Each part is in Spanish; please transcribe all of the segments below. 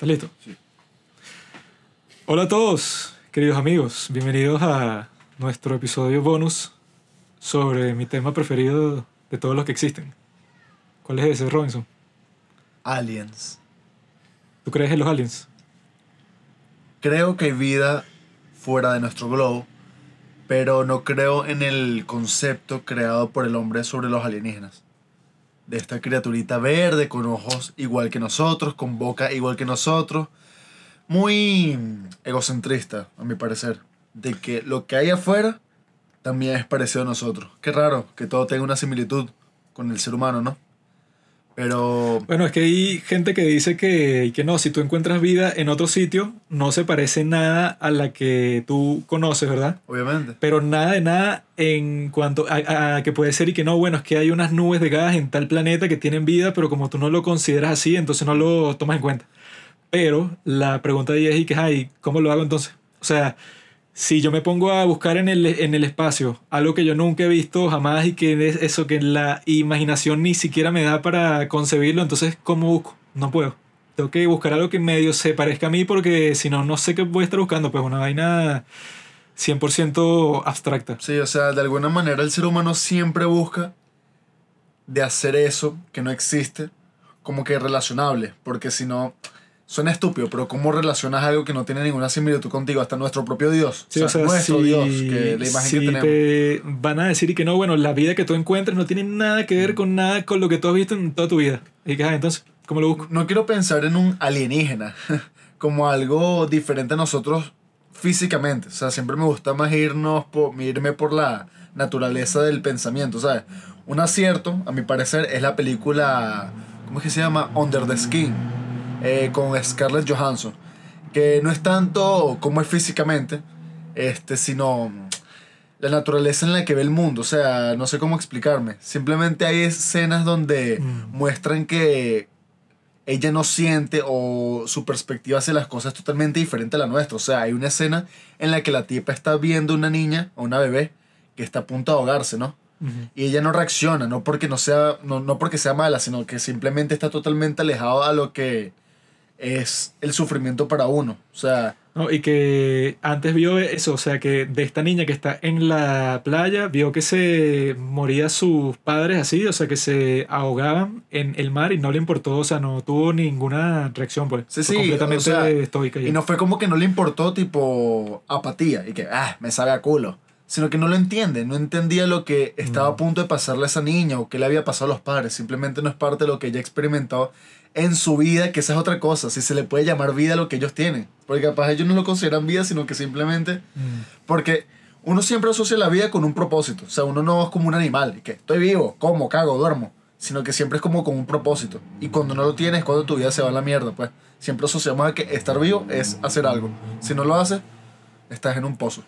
¿Estás listo? Sí. Hola a todos, queridos amigos. Bienvenidos a nuestro episodio bonus sobre mi tema preferido de todos los que existen. ¿Cuál es ese, Robinson? Aliens. ¿Tú crees en los aliens? Creo que hay vida fuera de nuestro globo, pero no creo en el concepto creado por el hombre sobre los alienígenas de esta criaturita verde con ojos igual que nosotros, con boca igual que nosotros. Muy egocentrista, a mi parecer. De que lo que hay afuera también es parecido a nosotros. Qué raro que todo tenga una similitud con el ser humano, ¿no? Pero... Bueno, es que hay gente que dice que, que no, si tú encuentras vida en otro sitio, no se parece nada a la que tú conoces, ¿verdad? Obviamente. Pero nada de nada en cuanto a, que puede ser y que no, bueno, es que hay unas nubes de gas en tal planeta que tienen vida, pero como tú no lo consideras así, entonces no lo tomas en cuenta. Pero la pregunta ahí es, ¿y qué hay? ¿Cómo lo hago entonces? O sea, si yo me pongo a buscar en el, en el espacio algo que yo nunca he visto jamás y que es eso que la imaginación ni siquiera me da para concebirlo, entonces ¿cómo busco? No puedo. Tengo que buscar algo que medio se parezca a mí porque si no, no sé qué voy a estar buscando. Pues una vaina 100% abstracta. Sí, o sea, de alguna manera el ser humano siempre busca de hacer eso que no existe como que relacionable, porque si no Suena estúpido, pero ¿cómo relacionas algo que no tiene ninguna similitud contigo? Hasta nuestro propio Dios. Sí, o sea, nuestro Dios, que la imagen que tenemos. Te van a decir que no, bueno, la vida que tú encuentres no tiene nada que ver con nada con lo que tú has visto en toda tu vida. Y que, ah, entonces, ¿cómo lo busco? No quiero pensar en un alienígena como algo diferente a nosotros físicamente. O sea, siempre me gusta más irnos por, irme por la naturaleza del pensamiento, ¿sabes? Un acierto, a mi parecer, es la película, ¿cómo es que se llama? Under the Skin eh, con Scarlett Johansson, que no es tanto como es físicamente, este, sino la naturaleza en la que ve el mundo, o sea, no sé cómo explicarme, simplemente hay escenas donde mm. muestran que ella no siente o su perspectiva hacia las cosas es totalmente diferente a la nuestra, o sea, hay una escena en la que la tipa está viendo una niña o una bebé que está a punto de ahogarse, ¿no? Y ella no reacciona, no porque no sea, no, no porque sea mala, sino que simplemente está totalmente alejado a lo que es el sufrimiento para uno. O sea... No, y que antes vio eso, o sea, que de esta niña que está en la playa, vio que se moría sus padres así, o sea, que se ahogaban en el mar y no le importó, o sea, no tuvo ninguna reacción, pues. Sí, sí, completamente estoica. Y no fue como que no le importó, tipo, apatía, y que, ah, me sabe a culo. Sino que no lo entiende, no entendía lo que estaba a mm. punto de pasarle a esa niña o qué le había pasado a los padres. Simplemente no es parte de lo que ella experimentado en su vida, que esa es otra cosa, si se le puede llamar vida a lo que ellos tienen. Porque capaz ellos no lo consideran vida, sino que simplemente... Mm. Porque uno siempre asocia la vida con un propósito. O sea, uno no es como un animal, que estoy vivo, como, cago, duermo. Sino que siempre es como con un propósito. Y cuando no lo tienes, cuando tu vida se va a la mierda, pues. Siempre asociamos a que estar vivo es hacer algo. Si no lo haces, estás en un pozo.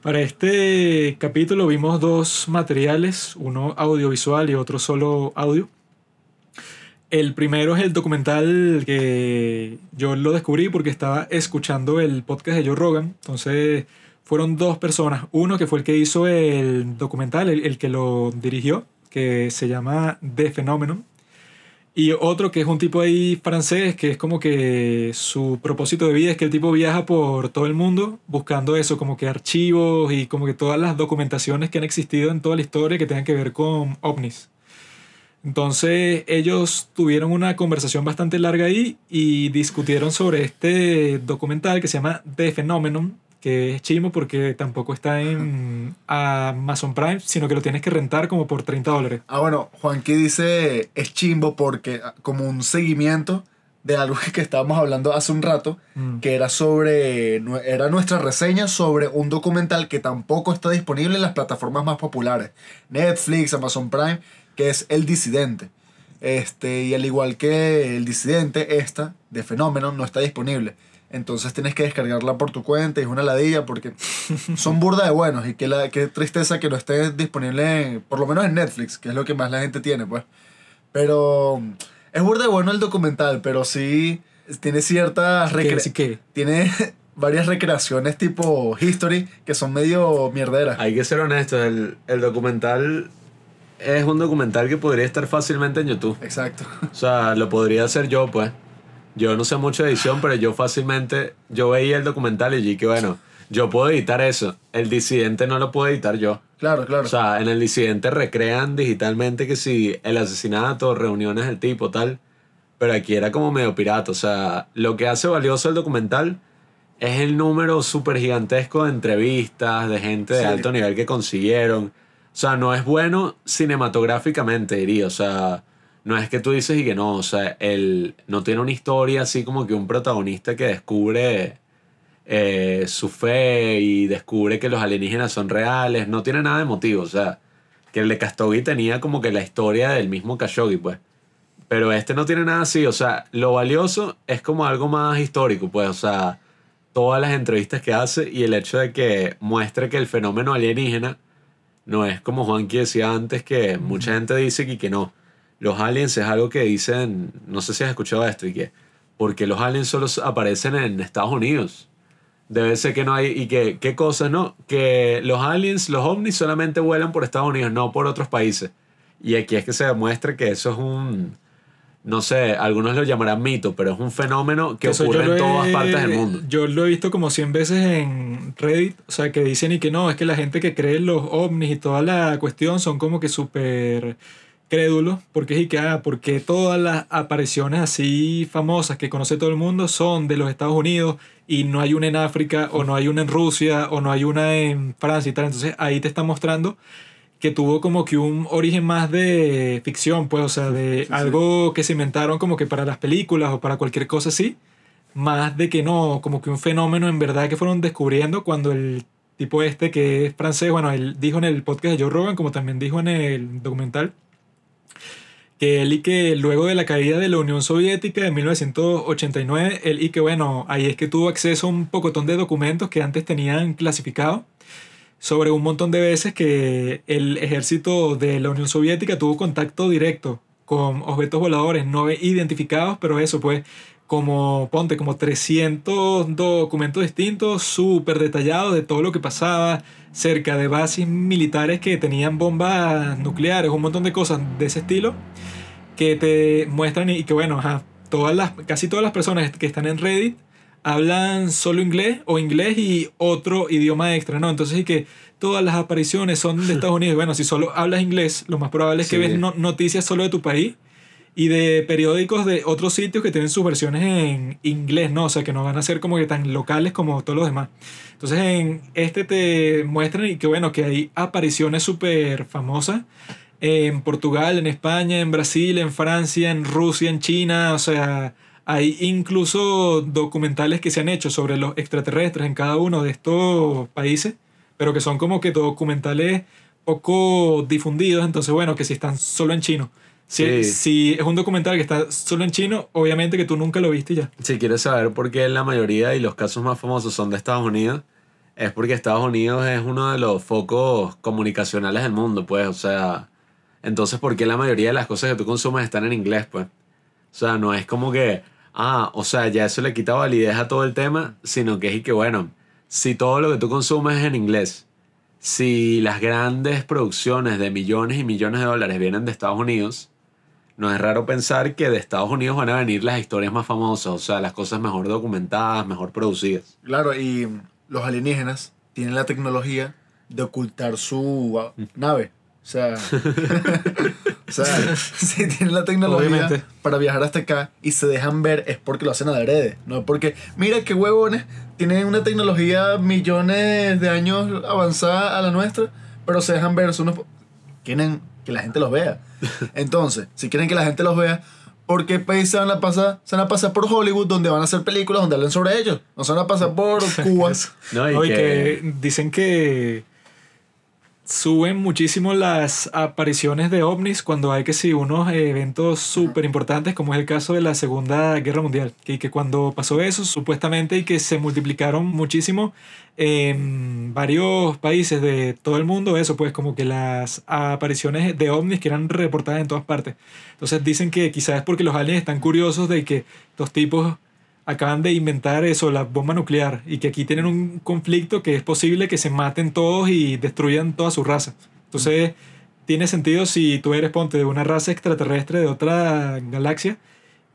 Para este capítulo vimos dos materiales, uno audiovisual y otro solo audio. El primero es el documental que yo lo descubrí porque estaba escuchando el podcast de Joe Rogan. Entonces fueron dos personas. Uno que fue el que hizo el documental, el, que lo dirigió, que se llama The Phenomenon. Y otro que es un tipo ahí francés, que es como que su propósito de vida es que el tipo viaja por todo el mundo buscando eso, como que archivos y como que todas las documentaciones que han existido en toda la historia que tengan que ver con ovnis. Entonces ellos tuvieron una conversación bastante larga ahí y discutieron sobre este documental que se llama The Phenomenon, que es chimo porque tampoco está en Amazon Prime, sino que lo tienes que rentar como por 30 dólares. Ah, bueno, Juanqui dice es chimbo porque ah, como un seguimiento de algo que estábamos hablando hace un rato, mm. que era sobre, era nuestra reseña sobre un documental que tampoco está disponible en las plataformas más populares, Netflix, Amazon Prime, que es El Disidente. Este, y al igual que El Disidente, esta de Fenómeno no está disponible. Entonces tienes que descargarla por tu cuenta y es una ladilla porque son burda de buenos y qué, la, qué tristeza que no esté disponible, por lo menos en Netflix, que es lo que más la gente tiene, pues. Pero es burda de bueno el documental, pero sí tiene ciertas... ¿Qué? Tiene varias recreaciones tipo History que son medio mierderas. Hay que ser honesto, el, el documental es un documental que podría estar fácilmente en YouTube. Exacto. O sea, lo podría hacer yo, pues. yo no sé mucho de edición, pero yo fácilmente, yo veía el documental y dije, bueno, yo puedo editar eso. El disidente no lo puedo editar yo. Claro, claro. O sea, en el disidente recrean digitalmente que si el asesinato, reuniones del tipo, tal. Pero aquí era como medio pirata. O sea, lo que hace valioso el documental es el número súper gigantesco de entrevistas, de gente de Sí. alto nivel que consiguieron. O sea, no es bueno cinematográficamente, diría. O sea, no es que tú dices y que no. O sea, él no tiene una historia así como que un protagonista que descubre eh, su fe y descubre que los alienígenas son reales. No tiene nada de motivo. O sea, que el de Kastogi tenía como que la historia del mismo Khashoggi, pues. Pero este no tiene nada así. O sea, lo valioso es como algo más histórico, pues. O sea, todas las entrevistas que hace y el hecho de que muestre que el fenómeno alienígena no es como Juanqui decía antes, que mucha gente dice que, que no. Los aliens es algo que dicen, no sé si has escuchado esto, y que porque los aliens solo aparecen en Estados Unidos. Debe ser que no hay, y que, ¿qué cosas, no? Que los aliens, los ovnis solamente vuelan por Estados Unidos, no por otros países. Y aquí es que se demuestra que eso es un, no sé, algunos lo llamarán mito, pero es un fenómeno que Eso ocurre en todas he- partes del mundo. Yo lo he visto como 100 veces en Reddit, o sea, que dicen y que no, es que la gente que cree en los ovnis y toda la cuestión son como que súper crédulos, porque es y que, ah, porque todas las apariciones así famosas que conoce todo el mundo son de los Estados Unidos y no hay una en África o no hay una en Rusia o no hay una en Francia y tal, entonces ahí te está mostrando que tuvo como que un origen más de ficción, pues, o sea, de sí. algo que se inventaron como que para las películas o para cualquier cosa así, más de que no, como que un fenómeno en verdad que fueron descubriendo cuando el tipo este que es francés, bueno, él dijo en el podcast de Joe Rogan, como también dijo en el documental, que él y que luego de la caída de la Unión Soviética en 1989, él y que bueno, ahí es que tuvo acceso a un pocotón de documentos que antes tenían clasificado sobre un montón de veces que el ejército de la Unión Soviética tuvo contacto directo con objetos voladores no identificados, pero eso pues como, ponte, como 300 documentos distintos, súper detallados de todo lo que pasaba cerca de bases militares que tenían bombas nucleares, un montón de cosas de ese estilo, que te muestran y que bueno, ajá, todas las, casi todas las personas que están en Reddit hablan solo inglés o inglés y otro idioma extra, ¿no? Entonces y que todas las apariciones son de Estados Unidos. Bueno, si solo hablas inglés, lo más probable es que Sí. ves no- noticias solo de tu país y de periódicos de otros sitios que tienen sus versiones en inglés, ¿no? O sea, que no van a ser como que tan locales como todos los demás. Entonces en este te muestran y que bueno, que hay apariciones súper famosas en Portugal, en España, en Brasil, en Francia, en Rusia, en China, o sea, hay incluso documentales que se han hecho sobre los extraterrestres en cada uno de estos países, pero que son como que documentales poco difundidos, entonces bueno, que si están solo en chino. Si, Sí. si es un documental que está solo en chino, obviamente que tú nunca lo viste ya. Si quieres saber por qué la mayoría y los casos más famosos son de Estados Unidos, es porque Estados Unidos es uno de los focos comunicacionales del mundo, pues, o sea, entonces, ¿por qué la mayoría de las cosas que tú consumes están en inglés, pues? O sea, no es como que, ah, o sea, ya eso le quita validez a todo el tema, sino que es y que, bueno, si todo lo que tú consumes es en inglés, si las grandes producciones de millones y millones de dólares vienen de Estados Unidos, no es raro pensar que de Estados Unidos van a venir las historias más famosas, o sea, las cosas mejor documentadas, mejor producidas. Claro, y los alienígenas tienen la tecnología de ocultar su ah, nave. O sea, o sea, si tienen la tecnología Obviamente. para viajar hasta acá y se dejan ver es porque lo hacen adrede, no es porque, mira qué huevones, tienen una tecnología millones de años avanzada a la nuestra, pero se dejan ver, son unos... Quieren que la gente los vea. Entonces, si quieren que la gente los vea, ¿por qué país se van a pasar? Se van a pasar por Hollywood, donde van a hacer películas donde hablen sobre ellos. No se van a pasar por Cuba. ¿no? Y Oye, que, que dicen que suben muchísimo las apariciones de ovnis cuando hay que sí unos eventos súper importantes como es el caso de la Segunda Guerra Mundial y que cuando pasó eso supuestamente y que se multiplicaron muchísimo en varios países de todo el mundo eso pues como que las apariciones de ovnis que eran reportadas en todas partes. Entonces dicen que quizás es porque los aliens están curiosos de que estos tipos acaban de inventar eso, la bomba nuclear, y que aquí tienen un conflicto que es posible que se maten todos y destruyan toda su raza. Entonces, tiene sentido si tú eres, ponte, de una raza extraterrestre de otra galaxia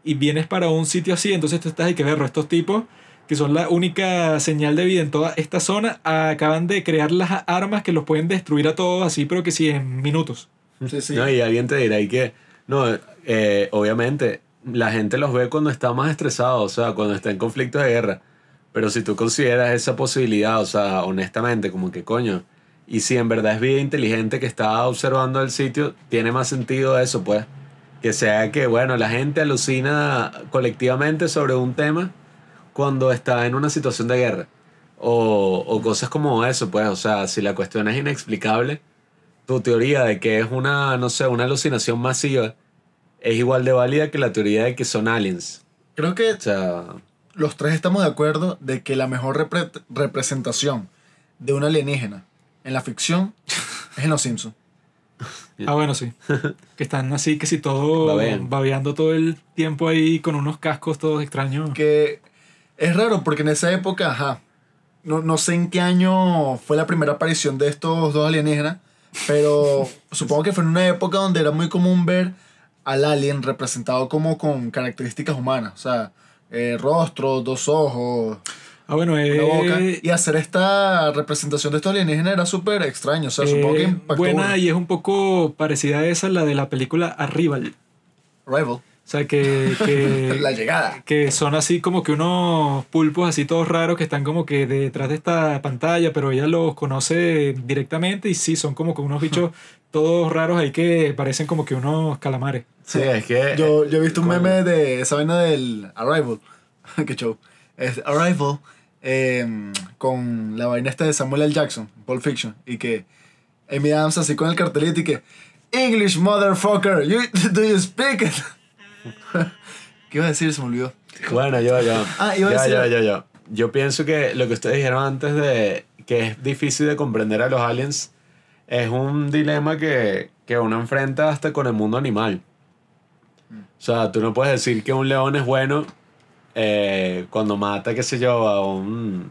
y vienes para un sitio así, entonces tú estás y que ver estos tipos que son la única señal de vida en toda esta zona, acaban de crear las armas que los pueden destruir a todos así, pero que sí en minutos. Sí, sí. No, y alguien te dirá y que, no, eh, obviamente, la gente los ve cuando está más estresado, o sea, cuando está en conflictos de guerra. Pero si tú consideras esa posibilidad, o sea, honestamente, como que coño, y si en verdad es vida inteligente que está observando el sitio, tiene más sentido eso, pues. Que sea que, bueno, la gente alucina colectivamente sobre un tema cuando está en una situación de guerra. O, o cosas como eso, pues, o sea, si la cuestión es inexplicable, tu teoría de que es una, no sé, una alucinación masiva es igual de válida que la teoría de que son aliens. Creo que O sea, los tres estamos de acuerdo de que la mejor repre- representación de un alienígena en la ficción es en Los Simpsons. Ah, bueno, sí. que están así, que si todo Babean. babeando todo el tiempo ahí con unos cascos todos extraños. Que es raro porque en esa época, ajá, no, no sé en qué año fue la primera aparición de estos dos alienígenas, pero supongo que fue en una época donde era muy común ver al alien representado como con características humanas, o sea, eh, rostro, dos ojos, Ah, bueno, eh, una boca. Y hacer esta representación de estos alienígenas era súper extraño, o sea, supongo que eh, impactó buena uno. y es un poco parecida a esa, la de la película Arrival. Rival, O sea, que, que, la llegada. que son así como que unos pulpos así todos raros que están como que detrás de esta pantalla, pero ella los conoce directamente y sí, son como que unos bichos todos raros ahí que parecen como que unos calamares. Sí, es que... Yo, yo he visto un meme de esa vaina del Arrival. Qué show. Es Arrival eh, con la vaina esta de Samuel L. Jackson, Pulp Fiction. Y que Amy Adams así con el cartelito y que English motherfucker, you, do you speak it? ¿Qué iba a decir? Se me olvidó. Bueno, yo, yo. Ah, iba a decir- yo, yo, yo. Yo pienso que lo que ustedes dijeron antes de que es difícil de comprender a los aliens es un dilema que, que uno enfrenta hasta con el mundo animal. O sea, tú no puedes decir que un león es bueno eh, cuando mata, qué sé yo, a, un,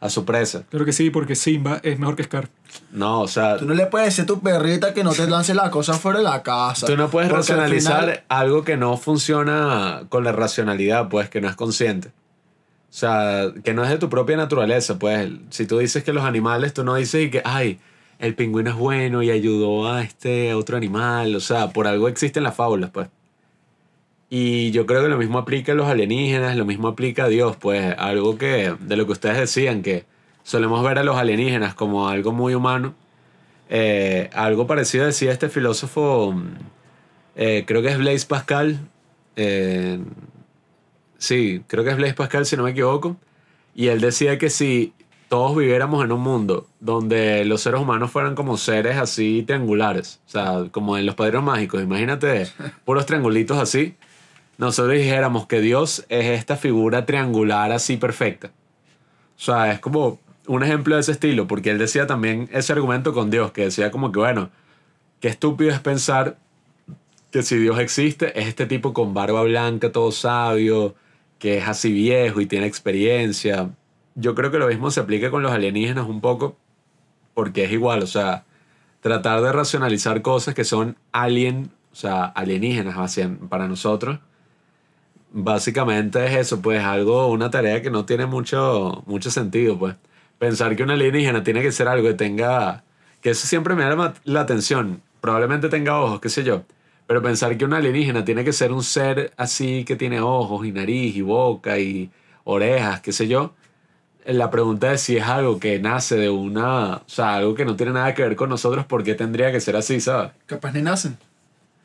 a su presa. Creo que sí, porque Simba es mejor que Scar. No, o sea, Tú no le puedes decir a tu perrita que no te lance la cosa fuera de la casa. Tú no puedes Porque al racionalizar final- algo que no funciona con la racionalidad, pues, que no es consciente. O sea, que no es de tu propia naturaleza, pues. Si tú dices que los animales, tú no dices y que, ay, el pingüino es bueno y ayudó a este otro animal. O sea, por algo existen las fábulas, pues. Y yo creo que lo mismo aplica a los alienígenas, lo mismo aplica a Dios, pues. Algo que, de lo que ustedes decían, que solemos ver a los alienígenas como algo muy humano. Eh, algo parecido decía este filósofo, mm, eh, creo que es Blaise Pascal. eh, sí, creo que es Blaise Pascal, si no me equivoco. Y él decía que si todos viviéramos en un mundo donde los seres humanos fueran como seres así triangulares, o sea, como en los padrinos mágicos, imagínate puros triangulitos así, nosotros dijéramos que Dios es esta figura triangular así perfecta. O sea, es como un ejemplo de ese estilo, porque él decía también ese argumento con Dios, que decía como que, bueno, qué estúpido es pensar que si Dios existe, es este tipo con barba blanca, todo sabio, que es así viejo y tiene experiencia. Yo creo que lo mismo se aplica con los alienígenas un poco, porque es igual, o sea, tratar de racionalizar cosas que son alien, o sea, alienígenas para nosotros, básicamente es eso, pues algo, una tarea que no tiene mucho, mucho sentido, pues. Pensar que un alienígena tiene que ser algo que tenga, que eso siempre me llama la atención, probablemente tenga ojos, qué sé yo, pero pensar que un alienígena tiene que ser un ser así que tiene ojos y nariz y boca y orejas, qué sé yo, la pregunta es si es algo que nace de una, o sea, algo que no tiene nada que ver con nosotros, ¿por qué tendría que ser así, sabes? Capaz ni nacen.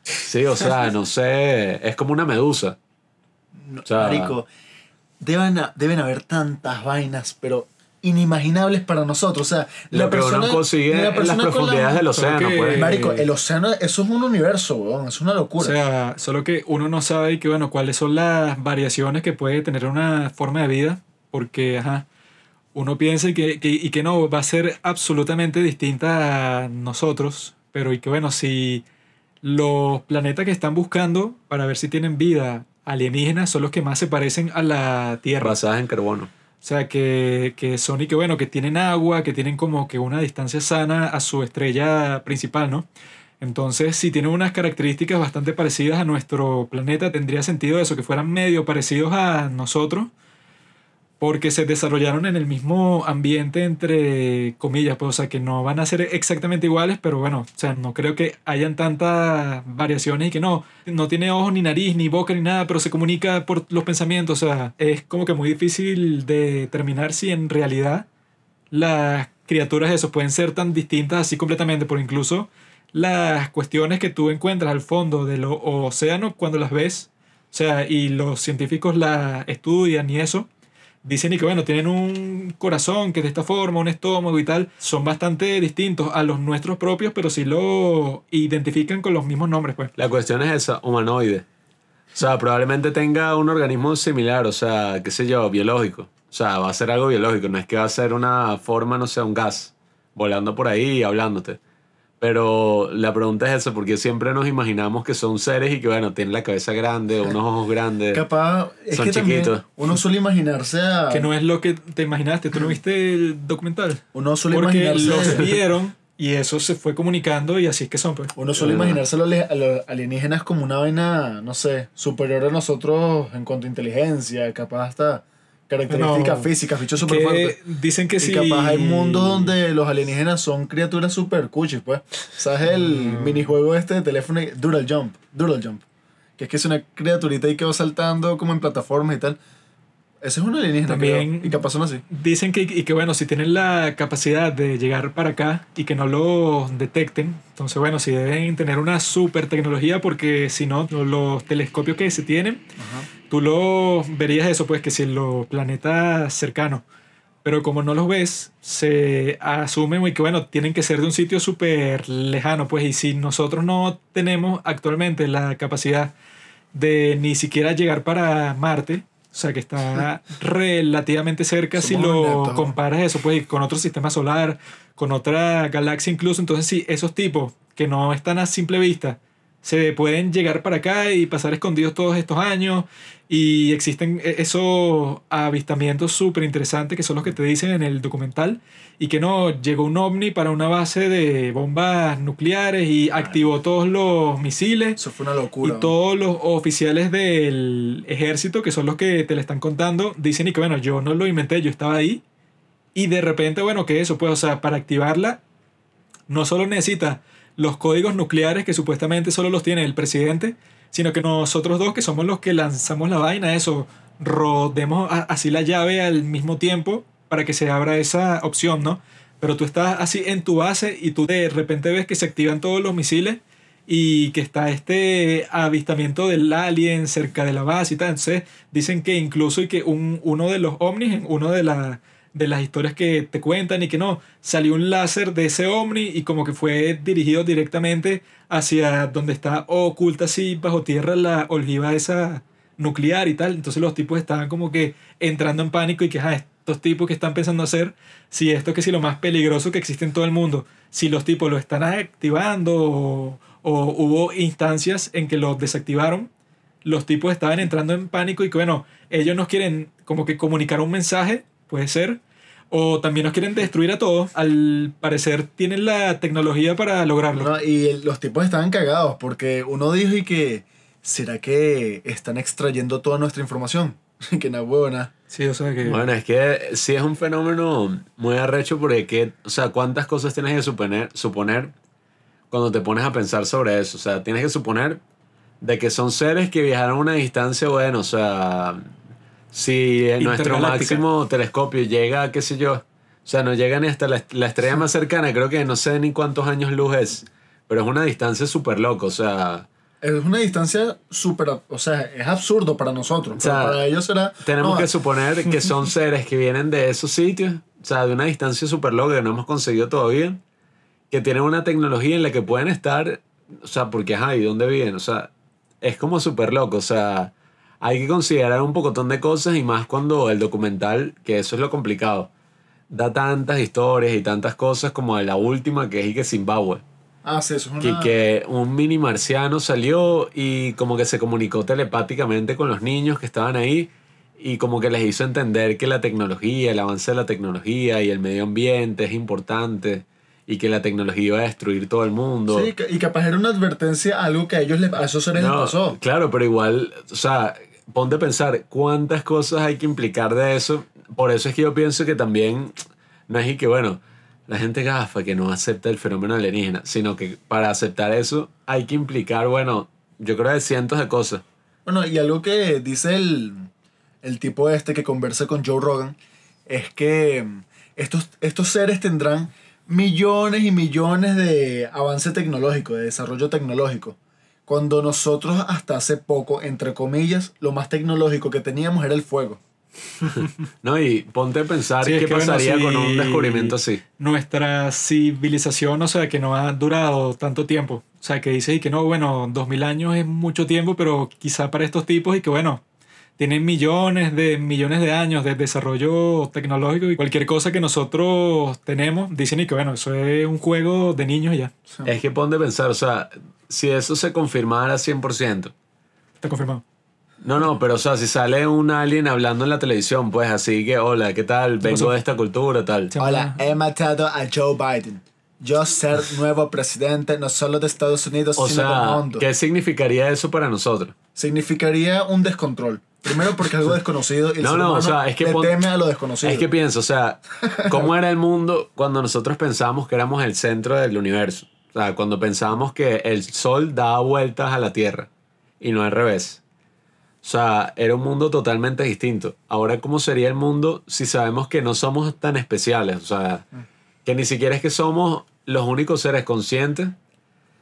Sí, o sea, no sé, es como una medusa. No, O sea- Marico, deben, a- deben haber tantas vainas, pero inimaginables para nosotros. O sea, que uno consigue la en las persona con la- profundidades del océano, que- pues. Marico, el océano, eso es un universo, weón. Es una O locura. sea, solo que uno no sabe que, bueno, cuáles son las variaciones que puede tener una forma de vida, porque, ajá, uno piensa que, que- y que no, va a ser absolutamente distinta a nosotros, pero y que, bueno, si los planetas que están buscando para ver si tienen vida alienígena son los que más se parecen a la Tierra. Basadas en carbono. O sea, que, que son y que bueno, que tienen agua, que tienen como que una distancia sana a su estrella principal, ¿no? Entonces, si tienen unas características bastante parecidas a nuestro planeta, tendría sentido eso, que fueran medio parecidos a nosotros, porque se desarrollaron en el mismo ambiente, entre comillas, pues, o sea, que no van a ser exactamente iguales, pero bueno, o sea, no creo que hayan tantas variaciones y que no, no tiene ojos ni nariz, ni boca, ni nada, pero se comunica por los pensamientos, o sea, es como que muy difícil de determinar si en realidad las criaturas eso pueden ser tan distintas así completamente, por incluso las cuestiones que tú encuentras al fondo del océano cuando las ves, o sea, y los científicos las estudian y eso, dicen y que bueno, tienen un corazón que es de esta forma, un estómago y tal, son bastante distintos a los nuestros propios, pero sí lo identifican con los mismos nombres, pues. La cuestión es esa, humanoide. O sea, probablemente tenga un organismo similar, o sea, qué sé yo, biológico. O sea, va a ser algo biológico, no es que va a ser una forma, no sé, un gas, volando por ahí y hablándote. Pero la pregunta es esa, porque siempre nos imaginamos que son seres y que, bueno, tienen la cabeza grande, unos ojos grandes. Capaz, es Son que también chiquitos. uno suele imaginarse a... Que no es lo que te imaginaste, tú no viste el documental. Uno suele Porque imaginarse... los vieron y eso se fue comunicando y así es que son, pues. Uno suele imaginarse a los, a los alienígenas como una vaina, no sé, superior a nosotros en cuanto a inteligencia, capaz hasta características No, físicas, bichos súper fuertes. dicen que Y sí. capaz hay mundos donde los alienígenas son criaturas super cuchis, pues. ¿Sabes el Mm. minijuego este de teléfono? Doodle Jump. Doodle Jump. Que es que es una criaturita ahí que va saltando como en plataformas y tal. Ese es un alienígena, También- creo. Y capaz son así. Dicen que, y que bueno, si tienen la capacidad de llegar para acá y que no lo detecten, entonces bueno, si deben tener una super tecnología porque si no, los telescopios que se tienen, tú lo verías eso, pues que si en los planetas cercanos. Pero como no los ves, se asume muy que bueno, tienen que ser de un sitio súper lejano, pues y si nosotros no tenemos actualmente la capacidad de ni siquiera llegar para Marte, o sea que está relativamente cerca si lo comparas eso, pues con otro sistema solar, con otra galaxia incluso, entonces sí, esos tipos que no están a simple vista, se pueden llegar para acá y pasar escondidos todos estos años. Y existen e- esos avistamientos súper interesantes que son los que te dicen en el documental. Y que no llegó un ovni para una base de bombas nucleares y activó todos los misiles Eso fue una y locura. todos los oficiales del ejército que son los que te le están contando dicen y que bueno yo no lo inventé yo estaba ahí. Y de repente bueno que eso pues o sea para activarla no solo necesita los códigos nucleares que supuestamente solo los tiene el presidente, sino que nosotros dos, que somos los que lanzamos la vaina, eso, rodemos así la llave al mismo tiempo para que se abra esa opción, ¿no? Pero tú estás así en tu base y tú de repente ves que se activan todos los misiles y que está este avistamiento del alien cerca de la base y tal. Entonces dicen que incluso y que un, uno de los ovnis, uno de, la, de las historias que te cuentan y que no, salió un láser de ese ovni y como que fue dirigido directamente hacia donde está oculta así bajo tierra la ojiva esa nuclear y tal. Entonces los tipos estaban como que entrando en pánico y que "Ah, estos tipos que están pensando hacer, si esto que si lo más peligroso que existe en todo el mundo, si los tipos lo están activando o, o hubo instancias en que lo desactivaron, los tipos estaban entrando en pánico y que bueno, ellos nos quieren como que comunicar un mensaje, puede ser, o también nos quieren destruir a todos. Al parecer tienen la tecnología para lograrlo. No, y el- los tipos estaban cagados porque uno dijo y que, ¿será que están extrayendo toda nuestra información? que na huevona. Sí, o sea que... Bueno, es que sí es un fenómeno muy arrecho porque, que, o sea, ¿cuántas cosas tienes que suponer, suponer cuando te pones a pensar sobre eso? O sea, tienes que suponer de que son seres que viajaron una distancia, bueno, o sea, si en nuestro máximo telescopio llega, qué sé yo, o sea, no llega ni hasta la, la estrella más cercana, creo que no sé ni cuántos años luz es, pero es una distancia súper loca, o sea, Es una distancia súper, o sea, es absurdo para nosotros. O sea, para ellos será... Tenemos no, que suponer que son seres que vienen de esos sitios, o sea, de una distancia súper loca que no hemos conseguido todavía, que tienen una tecnología en la que pueden estar, o sea, porque, ajá, ¿y dónde viven? O sea, es como súper loco, o sea, hay que considerar un pocotón de cosas y más cuando el documental, que eso es lo complicado, da tantas historias y tantas cosas como la última que es y que Zimbabue. Ah, sí, eso es Que, una... que un mini marciano salió y como que se comunicó telepáticamente con los niños que estaban ahí y como que les hizo entender que la tecnología, el avance de la tecnología y el medio ambiente es importante y que la tecnología iba a destruir todo el mundo. Sí, y capaz era una advertencia algo que a ellos les, a esos seres les No, pasó. Claro, pero igual, o sea, ponte a pensar cuántas cosas hay que implicar de eso. Por eso es que yo pienso que también no es y que, bueno, la gente gafa que no acepta el fenómeno alienígena, sino que para aceptar eso hay que implicar, bueno, yo creo de cientos de cosas. Bueno, y algo que dice el, el tipo este que conversa con Joe Rogan es que estos, estos seres tendrán millones y millones de avance tecnológico, de desarrollo tecnológico. Cuando nosotros hasta hace poco, entre comillas, lo más tecnológico que teníamos era el fuego. ¿No? Y ponte a pensar Sí, es qué que, bueno, pasaría si con un descubrimiento así. Nuestra civilización, o sea, que no ha durado tanto tiempo. O sea, que dice y que no, bueno, dos mil años es mucho tiempo, pero quizá para estos tipos y que bueno, tienen millones de millones de años de desarrollo tecnológico y cualquier cosa que nosotros tenemos, dicen y que bueno, eso es un juego de niños ya. Es que ponte a pensar, o sea, si eso se confirmara 100%. Está confirmado. No, no, pero o sea, si sale un alien hablando en la televisión, pues así que, hola, ¿qué tal? Vengo de esta cultura, tal. Hola, he matado a Joe Biden. Yo ser nuevo presidente no solo de Estados Unidos, O sino del sea, mundo. ¿qué significaría eso para nosotros? Significaría un descontrol. Primero porque es algo desconocido y el No, no, o sea, es que le teme a lo desconocido. Es que pienso, o sea, ¿cómo era el mundo cuando nosotros pensábamos que éramos el centro del universo? O sea, cuando pensábamos que el sol daba vueltas a la Tierra y no al revés. O sea, era un mundo totalmente distinto. Ahora, ¿cómo sería el mundo si sabemos que no somos tan especiales? O sea, que ni siquiera es que somos los únicos seres conscientes,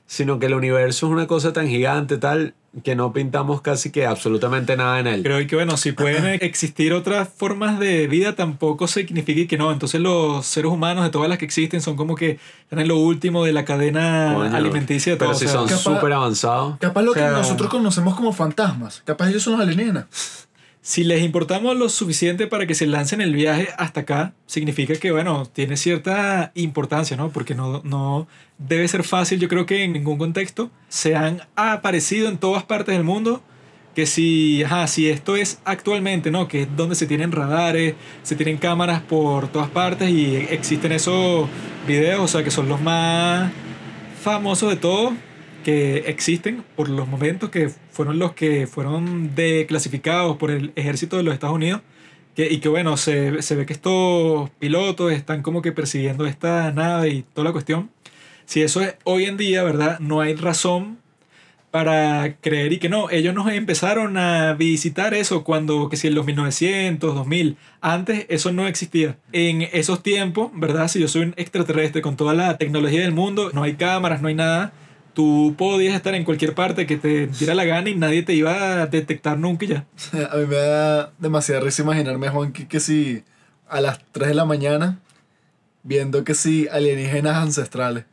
sino que el universo es una cosa tan gigante, tal, que no pintamos casi que absolutamente nada en él. Creo que bueno, si pueden existir otras formas de vida, tampoco significa que no. Entonces los seres humanos de todas las que existen son como que están en lo último de la cadena Coño, alimenticia de todo. Pero si o sea, son capaz- súper avanzados. Capaz lo O sea- que nosotros conocemos como fantasmas. Capaz ellos son los alienígenas. Si les importamos lo suficiente para que se lancen el viaje hasta acá, significa que, bueno, tiene cierta importancia, ¿no? Porque no, no debe ser fácil, yo creo que en ningún contexto se han aparecido en todas partes del mundo. Que si, ajá, si esto es actualmente, ¿no? Que es donde se tienen radares, se tienen cámaras por todas partes y existen esos videos, o sea, que son los más famosos de todos que existen por los momentos que fueron los que fueron declasificados por el ejército de los Estados Unidos que, y que bueno, se, se ve que estos pilotos están como que persiguiendo esta nave y toda la cuestión. Si eso es hoy en día, ¿verdad? No hay razón para creer y que no, ellos nos empezaron a visitar eso cuando, que si en los 1900, 2000, antes eso no existía. En esos tiempos, ¿verdad? Si yo soy un extraterrestre con toda la tecnología del mundo, no hay cámaras, no hay nada, tú podías estar en cualquier parte que te diera la gana y nadie te iba a detectar nunca y ya. A mí me da demasiada risa imaginarme a Juan que, que si a las 3 de la mañana viendo que si alienígenas ancestrales.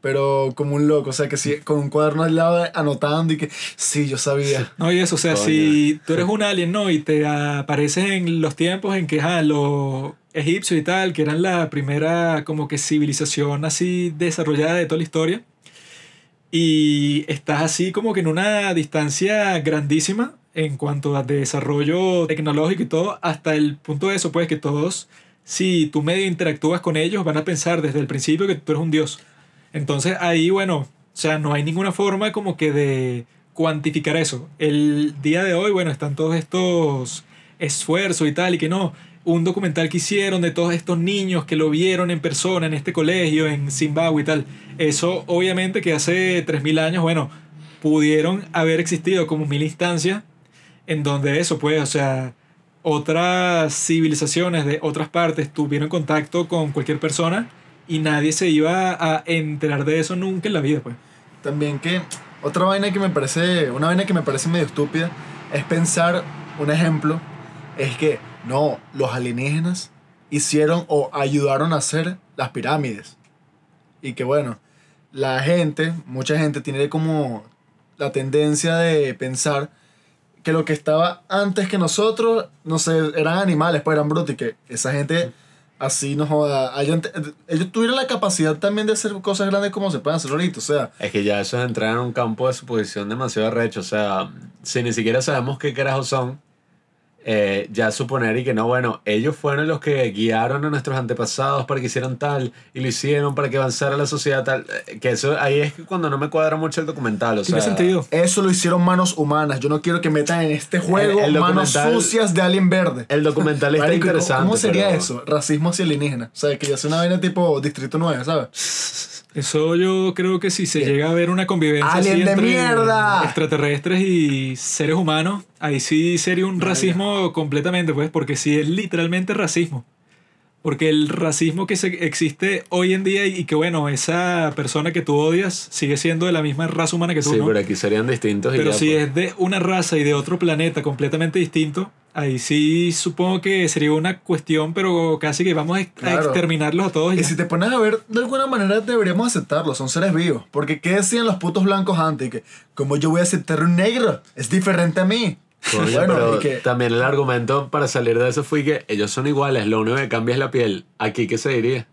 Pero como un loco, o sea, que si con un cuaderno al lado anotando y que sí, yo sabía. No, y eso, o sea, Coño. si tú eres un alien, ¿no? Y te apareces en los tiempos en que, ah, los egipcios y tal, que eran la primera como que civilización así desarrollada de toda la historia, y estás así como que en una distancia grandísima en cuanto a desarrollo tecnológico y todo, hasta el punto de eso, pues que todos, si tú medio interactúas con ellos, van a pensar desde el principio que tú eres un dios. Entonces ahí, bueno, o sea, no hay ninguna forma como que de cuantificar eso. El día de hoy, bueno, están todos estos esfuerzos y tal, y que no, un documental que hicieron de todos estos niños que lo vieron en persona en este colegio, en Zimbabue y tal. Eso obviamente que hace 3.000 años, bueno, pudieron haber existido como mil instancias en donde eso, pues, o sea, otras civilizaciones de otras partes tuvieron contacto con cualquier persona y nadie se iba a enterar de eso nunca en la vida, pues. También que otra vaina que me parece, una vaina que me parece medio estúpida es pensar, un ejemplo, es que no, los alienígenas hicieron o ayudaron a hacer las pirámides. Y que bueno, la gente, mucha gente tiene como la tendencia de pensar que lo que estaba antes que nosotros, no sé, eran animales, pues eran brutos y que esa gente así no joda, ellos tuvieron la capacidad también de hacer cosas grandes como se pueden hacer ahorita, o sea, Es que ya eso es entrar en un campo de suposición demasiado arrecho. O sea, si ni siquiera sabemos qué carajos son, eh, ya suponer y que no, bueno, ellos fueron los que guiaron a nuestros antepasados para que hicieran tal y lo hicieron para que avanzara la sociedad tal, eh, que eso ahí es cuando no me cuadra mucho el documental, o Tiene sea, sentido. Eso lo hicieron manos humanas. Yo no quiero que metan en este juego El- el manos sucias de Alien Verde. El documental está Marico, interesante. ¿Cómo sería pero- eso? Racismo hacia alienígena. O sea, que ya sea una vaina tipo Distrito 9, ¿sabes? Eso yo creo que si se llega a ver una convivencia así ¡Alien de entre mierda! extraterrestres y seres humanos, ahí sí sería un racismo completamente, pues, porque sí es literalmente racismo. Porque el racismo que se existe hoy en día y que, bueno, esa persona que tú odias sigue siendo de la misma raza humana que tú, Sí, ¿no? pero aquí serían distintos. y Pero ya, si pues. es de una raza y de otro planeta completamente distinto, ahí sí supongo que sería una cuestión, pero casi que vamos a, Claro. exterminarlos a todos. y Y ya. si te pones a ver, de alguna manera deberíamos aceptarlo, son seres vivos. Porque ¿qué decían los putos blancos antes? Que, como yo voy a aceptar un negro? Es diferente a mí. Coño, bueno, pero que, también el argumento para salir de eso fue que ellos son iguales, lo único que cambia es la piel. Aquí, ¿qué se diría?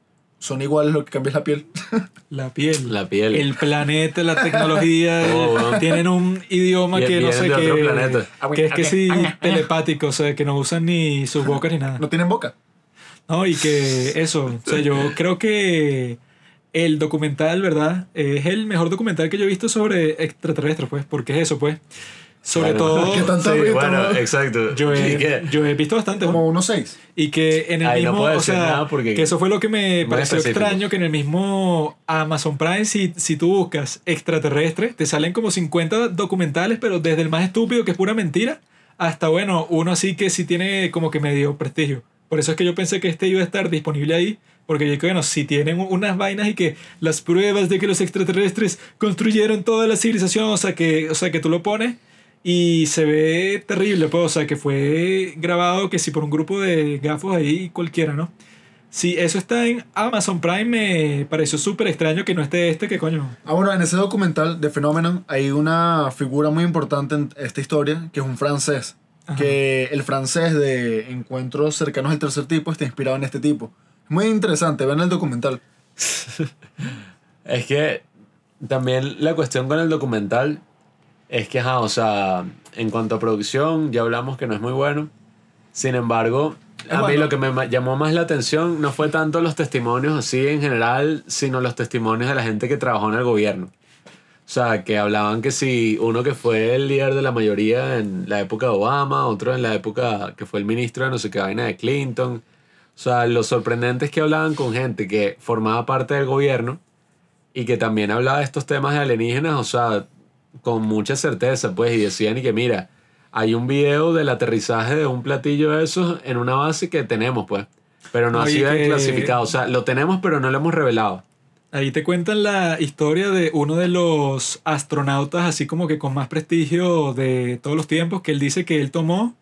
Son iguales lo que cambia es la piel. La piel. La piel. El planeta, la tecnología. Oh, bueno. Tienen un idioma que no sé qué. planeta. Que es que sí, telepático, o sea, que no usan ni sus bocas ni nada. No tienen boca. No, y que eso. O sea, yo creo que el documental, ¿verdad? Es el mejor documental que yo he visto sobre extraterrestres, pues, porque es eso, pues. Sobre Bueno, todo. ¿qué tanto Sí, visto, bueno, no? exacto. Yo ¿Y he, qué? yo he visto bastante. ¿no? Como unos seis. Y que en el no mismo, puedo o decir sea, nada porque- que eso fue lo que me pareció específico. extraño, que en el mismo Amazon Prime, si, si tú buscas extraterrestre, te salen como 50 documentales, pero desde el más estúpido, que es pura mentira, hasta, bueno, uno así que sí tiene como que medio prestigio. Por eso es que yo pensé que este iba a estar disponible ahí, porque yo dije, bueno, si tienen unas vainas y que las pruebas de que los extraterrestres construyeron toda la civilización, o sea, que, o sea, que tú lo pones y se ve terrible, pues, o sea, que fue grabado que si por un grupo de gafos ahí cualquiera, ¿no? Si eso está en Amazon Prime, me pareció súper extraño que no esté este, que coño. Ah, bueno, en ese documental de Phenomenon hay una figura muy importante en esta historia, que es un francés. Ajá. Que el francés de Encuentros cercanos al tercer tipo está inspirado en este tipo. Muy interesante, vean el documental. Es que también la cuestión con el documental es que, ajá, o sea, en cuanto a producción, ya hablamos que no es muy bueno. Sin embargo, a mí lo que me llamó más la atención no fue tanto los testimonios así en general, sino los testimonios de la gente que trabajó en el gobierno. O sea, que hablaban que si uno que fue el líder de la mayoría en la época de Obama, otro en la época que fue el ministro de no sé qué vaina de Clinton. O sea, lo sorprendente es que hablaban con gente que formaba parte del gobierno y que también hablaba de estos temas de alienígenas, o sea, con mucha certeza, pues, y decían y que mira, hay un video del aterrizaje de un platillo de esos en una base que tenemos, pues, pero no ha sido que- clasificado, o sea, lo tenemos pero no lo hemos revelado. Ahí te cuentan la historia de uno de los astronautas, así como que con más prestigio de todos los tiempos, que él dice que él tomó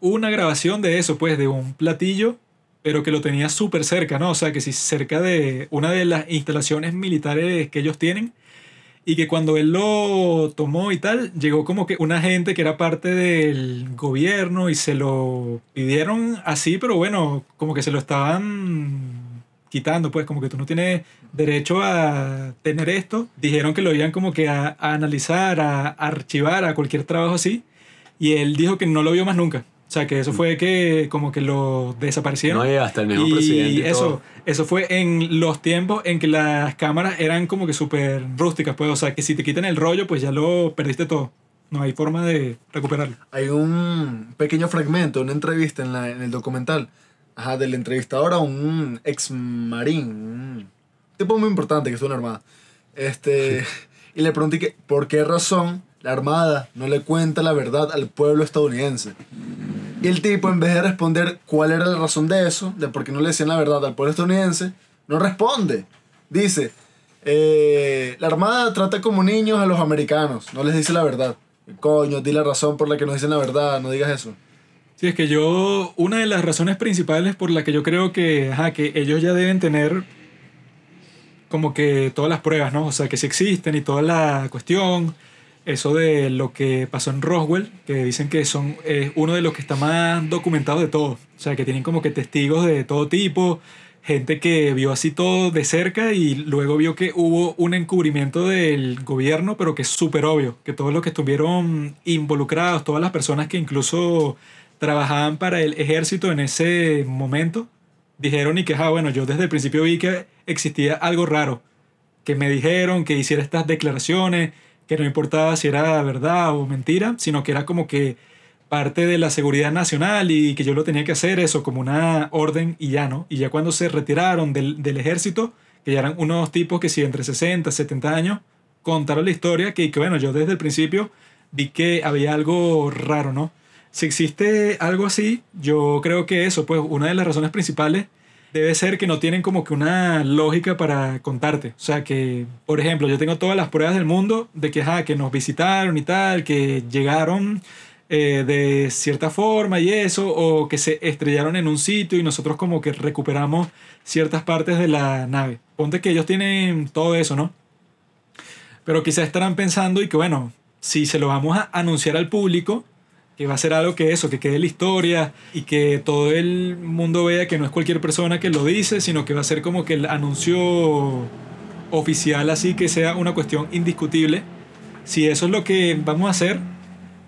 una grabación de eso, pues, de un platillo, pero que lo tenía súper cerca, ¿no? O sea, que sí, cerca de una de las instalaciones militares que ellos tienen, y que cuando él lo tomó y tal, llegó como que una gente que era parte del gobierno y se lo pidieron así, pero bueno, como que se lo estaban quitando, pues como que tú no tienes derecho a tener esto. Dijeron que lo iban como que a, a analizar, a, archivar, a cualquier trabajo así. Y él dijo que no lo vio más nunca. O sea, que eso fue que como que lo desaparecieron. No, y hasta el mismo y presidente. y eso, todo. eso fue en los tiempos en que las cámaras eran como que súper rústicas, pues. O sea, que si te quitan el rollo, pues ya lo perdiste todo. No hay forma de recuperarlo. Hay un pequeño fragmento, una entrevista en, la, en el documental, ajá, del entrevistador a un ex marín, un tipo muy importante que estuvo en la Armada. Este, y le pregunté que, por qué razón la Armada no le cuenta la verdad al pueblo estadounidense. Y el tipo, en vez de responder cuál era la razón de eso, de por qué no le decían la verdad al pueblo estadounidense, no responde. Dice, eh, la Armada trata como niños a los americanos, no les dice la verdad. Coño, di la razón por la que nos dicen la verdad, no digas eso. Sí, es que yo, una de las razones principales por la que yo creo que, ajá, que ellos ya deben tener como que todas las pruebas, ¿no? O sea, que sí existen y toda la cuestión, eso de lo que pasó en Roswell, que dicen que son es uno de los que está más documentado de todos. O sea, que tienen como que testigos de todo tipo, gente que vio así todo de cerca y luego vio que hubo un encubrimiento del gobierno, pero que es súper obvio, que todos los que estuvieron involucrados, todas las personas que incluso trabajaban para el ejército en ese momento, dijeron y que, ah, bueno, yo desde el principio vi que existía algo raro, que me dijeron que hiciera estas declaraciones, que no importaba si era verdad o mentira, sino que era como que parte de la seguridad nacional y que yo lo tenía que hacer eso como una orden y ya no. Y ya cuando se retiraron del, del ejército, que ya eran unos tipos que sí, entre 60, 70 años, contaron la historia que, que bueno, yo desde el principio vi que había algo raro, ¿no? Si existe algo así, yo creo que eso, pues una de las razones principales debe ser que no tienen como que una lógica para contarte. O sea que, por ejemplo, yo tengo todas las pruebas del mundo de que, que nos visitaron y tal, que llegaron eh, de cierta forma y eso, o que se estrellaron en un sitio y nosotros como que recuperamos ciertas partes de la nave. Ponte que ellos tienen todo eso, ¿no? Pero quizás estarán pensando y que, bueno, si se lo vamos a anunciar al público, que va a ser algo que eso, que quede la historia y que todo el mundo vea que no es cualquier persona que lo dice, sino que va a ser como que el anuncio oficial así que sea una cuestión indiscutible. Si eso es lo que vamos a hacer,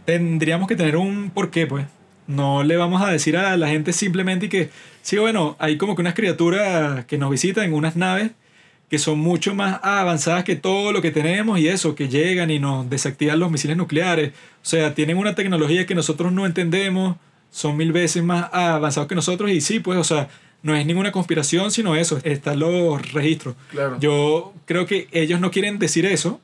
tendríamos que tener un porqué, pues. No le vamos a decir a la gente simplemente que, sí, bueno, hay como que unas criaturas que nos visitan en unas naves que son mucho más avanzadas que todo lo que tenemos y eso, que llegan y nos desactivan los misiles nucleares. O sea, tienen una tecnología que nosotros no entendemos, son mil veces más avanzados que nosotros y sí, pues, o sea, no es ninguna conspiración, sino eso, están los registros. Claro. Yo creo que ellos no quieren decir eso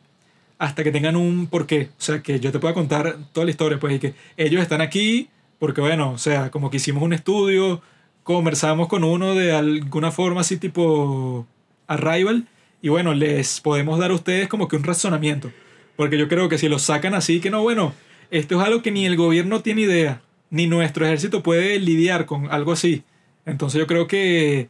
hasta que tengan un porqué. O sea, que yo te pueda contar toda la historia, pues, y que ellos están aquí porque, bueno, o sea, como que hicimos un estudio, conversamos con uno de alguna forma así tipo Arrival. Y bueno, les podemos dar a ustedes como que un razonamiento. Porque yo creo que si lo sacan así, que no, bueno, esto es algo que ni el gobierno tiene idea, ni nuestro ejército puede lidiar con algo así. Entonces yo creo que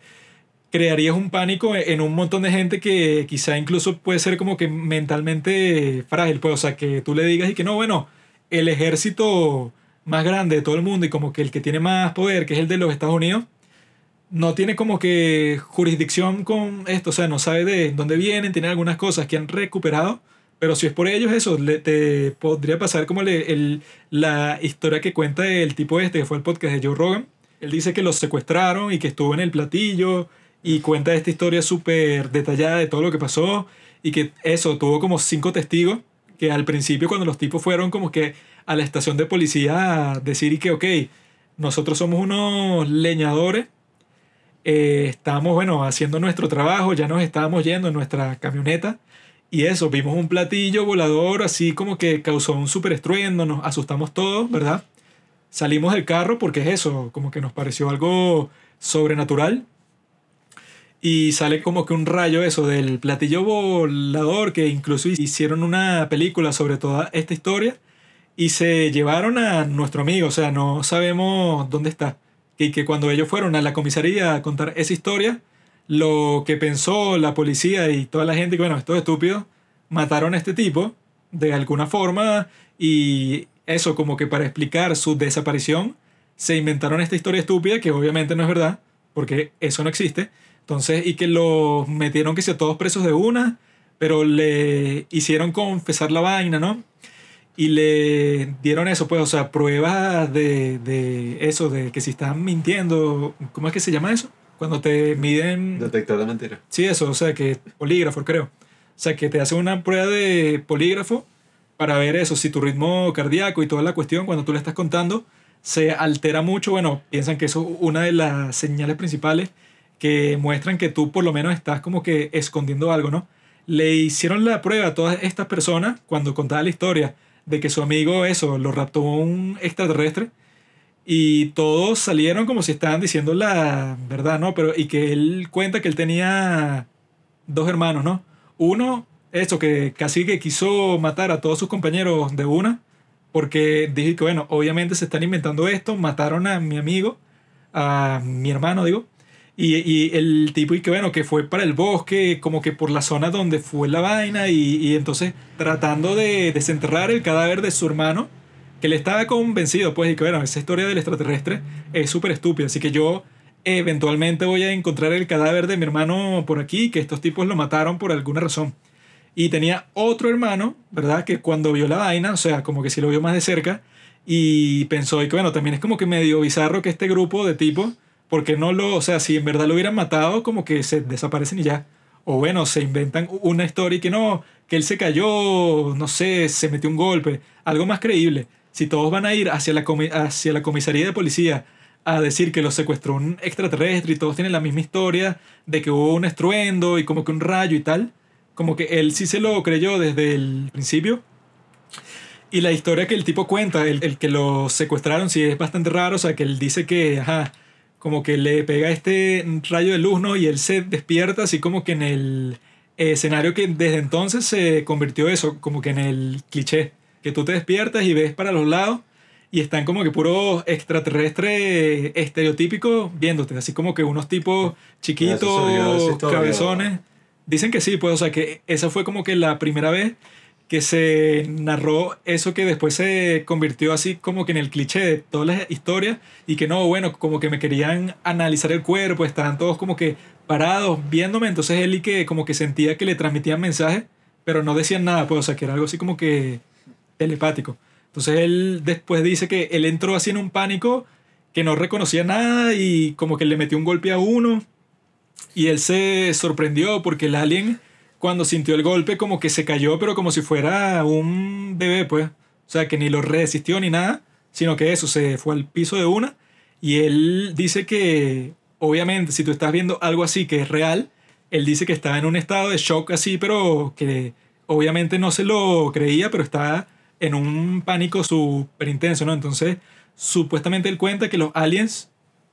crearías un pánico en un montón de gente que quizá incluso puede ser como que mentalmente frágil. Pues, o sea, que tú le digas y que no, bueno, el ejército más grande de todo el mundo y como que el que tiene más poder, que es el de los Estados Unidos, no tiene como que jurisdicción con esto, o sea, no sabe de dónde vienen, tiene algunas cosas que han recuperado, pero si es por ellos eso, le, te podría pasar como le, el, la historia que cuenta el tipo este, que fue el podcast de Joe Rogan. Él dice que los secuestraron y que estuvo en el platillo y cuenta esta historia súper detallada de todo lo que pasó y que eso, tuvo como cinco testigos que al principio cuando los tipos fueron como que a la estación de policía a decir que, ok, nosotros somos unos leñadores eh, estábamos, bueno, haciendo nuestro trabajo, ya nos estábamos yendo en nuestra camioneta y eso, vimos un platillo volador así como que causó un súper estruendo, nos asustamos todos, ¿verdad? Salimos del carro porque es eso, como que nos pareció algo sobrenatural. Y sale como que un rayo eso del platillo volador, que incluso hicieron una película sobre toda esta historia. Y se llevaron a nuestro amigo, o sea, no sabemos dónde está y que cuando ellos fueron a la comisaría a contar esa historia, lo que pensó la policía y toda la gente, que bueno, estos estúpidos mataron a este tipo de alguna forma y eso como que para explicar su desaparición se inventaron esta historia estúpida que obviamente no es verdad, porque eso no existe. Entonces, y que los metieron que sea todos presos de una, pero le hicieron confesar la vaina, ¿no? Y le dieron eso, pues, o sea, pruebas de, de, eso, de que si están mintiendo, ¿cómo es que se llama eso? Cuando te miden... Detector de mentiras. Sí, eso, o sea, que polígrafo, creo. O sea, que te hacen una prueba de polígrafo para ver eso, si tu ritmo cardíaco y toda la cuestión, cuando tú le estás contando, se altera mucho, bueno, piensan que eso es una de las señales principales que muestran que tú por lo menos estás como que escondiendo algo, ¿no? Le hicieron la prueba a todas estas personas cuando contaba la historia de que su amigo eso, lo raptó un extraterrestre y todos salieron como si estaban diciendo la verdad, ¿no? Pero y que él cuenta que él tenía dos hermanos, ¿no? Uno, eso, que casi que quiso matar a todos sus compañeros de una, porque dije que, bueno, obviamente se están inventando esto, mataron a mi amigo, a mi hermano, digo, y, y, el tipo, y que bueno, que fue para el bosque, como que por la zona donde fue la vaina, y, y entonces tratando de desenterrar el cadáver de su hermano, que le estaba convencido, pues, y que bueno, esa historia del extraterrestre es súper estúpida, así que yo eventualmente voy a encontrar el cadáver de mi hermano por aquí, que estos tipos lo mataron por alguna razón. Y tenía otro hermano, ¿verdad? Que cuando vio la vaina, o sea, como que sí lo vio más de cerca, y pensó y que bueno, también es como que medio bizarro que este grupo de tipos, porque no lo, o sea, si en verdad lo hubieran matado, como que se desaparecen y ya. O bueno, se inventan una historia y que no, que él se cayó, no sé, se metió un golpe, algo más creíble. Si todos van a ir hacia la, hacia la comisaría de policía a decir que los secuestró un extraterrestre y todos tienen la misma historia de que hubo un estruendo y como que un rayo y tal, como que él sí se lo creyó desde el principio. Y la historia que el tipo cuenta, el, el que lo secuestraron, sí es bastante raro, o sea, que él dice que, ajá, como que le pega este rayo de luz, ¿no? Y él se despierta así como que en el escenario que desde entonces se convirtió eso, como que en el cliché, que tú te despiertas y ves para los lados y están como que puros extraterrestres estereotípicos viéndote, así como que unos tipos chiquitos, cabezones. Dicen que sí, pues, o sea, que esa fue como que la primera vez que se narró eso que después se convirtió así como que en el cliché de todas las historias y que no, bueno, como que me querían analizar el cuerpo, estaban todos como que parados viéndome, entonces él y que como que sentía que le transmitían mensajes, pero no decían nada, pues, o sea, que era algo así como que telepático. Entonces él después dice que él entró así en un pánico que no reconocía nada y como que le metió un golpe a uno y él se sorprendió porque el alien cuando sintió el golpe como que se cayó pero como si fuera un bebé pues. O sea que ni lo resistió ni nada, sino que eso se fue al piso de una y él dice que obviamente si tú estás viendo algo así que es real, él dice que está en un estado de shock así pero que obviamente no se lo creía pero está en un pánico súper intenso, ¿no? Entonces supuestamente él cuenta que los aliens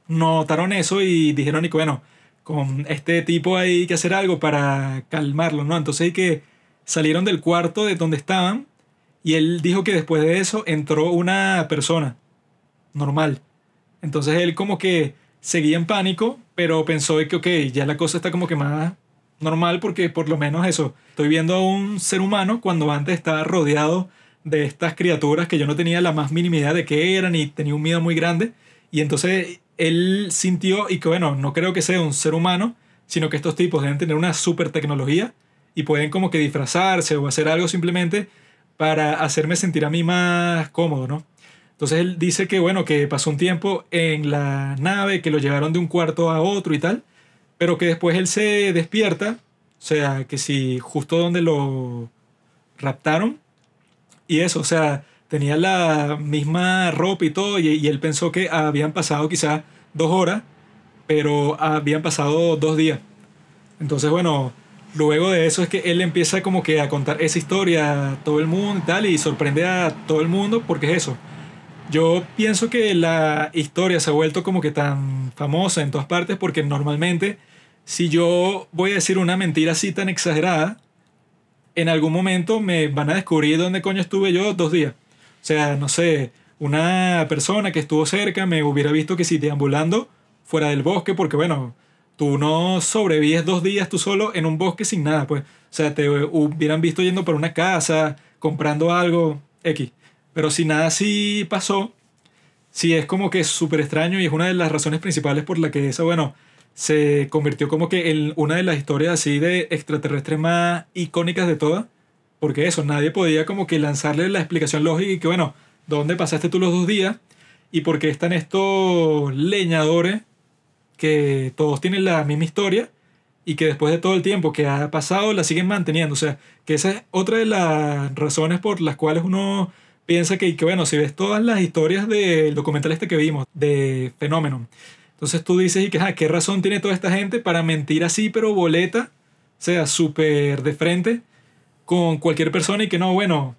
notaron eso y dijeron y que bueno, con este tipo hay que hacer algo para calmarlo, ¿no? Entonces hay que salieron del cuarto de donde estaban y él dijo que después de eso entró una persona normal. Entonces él como que seguía en pánico, pero pensó que, ok, ya la cosa está como que más normal porque por lo menos eso, estoy viendo a un ser humano cuando antes estaba rodeado de estas criaturas que yo no tenía la más mínima idea de qué eran y tenía un miedo muy grande. Y entonces él sintió, y que bueno, no creo que sea un ser humano, sino que estos tipos deben tener una super tecnología y pueden como que disfrazarse o hacer algo simplemente para hacerme sentir a mí más cómodo, ¿no? Entonces él dice que bueno, que pasó un tiempo en la nave, que lo llevaron de un cuarto a otro y tal, pero que después él se despierta, o sea, que si justo donde lo raptaron, y eso, o sea, tenía la misma ropa y todo, y, y él pensó que habían pasado quizás dos horas, pero habían pasado dos días. Entonces, bueno, luego de eso es que él empieza como que a contar esa historia a todo el mundo y tal, y sorprende a todo el mundo porque es eso. Yo pienso que la historia se ha vuelto como que tan famosa en todas partes porque normalmente si yo voy a decir una mentira así tan exagerada, en algún momento me van a descubrir dónde coño estuve yo dos días. O sea, no sé, una persona que estuvo cerca me hubiera visto que si deambulando fuera del bosque, porque bueno, tú no sobrevives dos días tú solo en un bosque sin nada, pues. O sea, te hubieran visto yendo por una casa, comprando algo, X. Pero si nada así pasó, sí es como que súper extraño y es una de las razones principales por la que esa, bueno, se convirtió como que en una de las historias así de extraterrestres más icónicas de todas. Porque eso, nadie podía como que lanzarle la explicación lógica y que, bueno, ¿dónde pasaste tú los dos días? ¿Y por qué están estos leñadores que todos tienen la misma historia y que después de todo el tiempo que ha pasado la siguen manteniendo? O sea, que esa es otra de las razones por las cuales uno piensa que, que bueno, si ves todas las historias del documental este que vimos, de Fenómeno, entonces tú dices, y que, ah, ¿qué razón tiene toda esta gente para mentir así, pero boleta? O sea, súper de frente con cualquier persona y que no, bueno,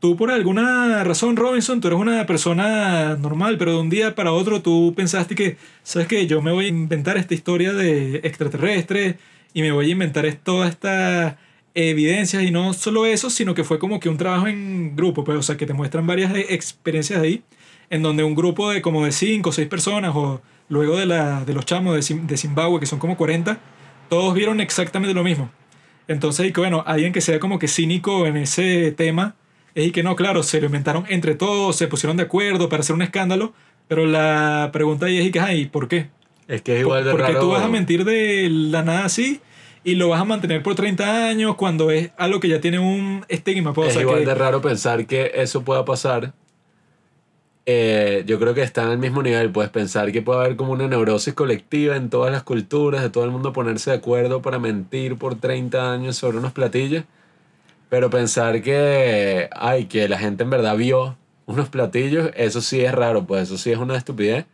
tú por alguna razón, Robinson, tú eres una persona normal, pero de un día para otro tú pensaste que, ¿sabes qué? Yo me voy a inventar esta historia de extraterrestre y me voy a inventar es- toda esta evidencias y no solo eso, sino que fue como que un trabajo en grupo, pues, o sea, que te muestran varias experiencias ahí, en donde un grupo de como de 5 o 6 personas, o luego de, la, de los chamos de Zimbabue, que son como 40, todos vieron exactamente lo mismo. Entonces, y que bueno, alguien que sea como que cínico en ese tema, es y que no, claro, se lo inventaron entre todos, se pusieron de acuerdo para hacer un escándalo, pero la pregunta ahí es y que, ay, ¿por qué? Es que es igual de ¿Por raro. tú vas a mentir de la nada así y lo vas a mantener por 30 años cuando es algo que ya tiene un estigma? pues, o Es sea, igual que- de raro pensar que eso pueda pasar eh, yo creo que están al mismo nivel. Puedes pensar que puede haber como una neurosis colectiva en todas las culturas, de todo el mundo ponerse de acuerdo para mentir por 30 años sobre unos platillos. Pero pensar que, ay, que la gente en verdad vio unos platillos, eso sí es raro, pues eso sí es una estupidez.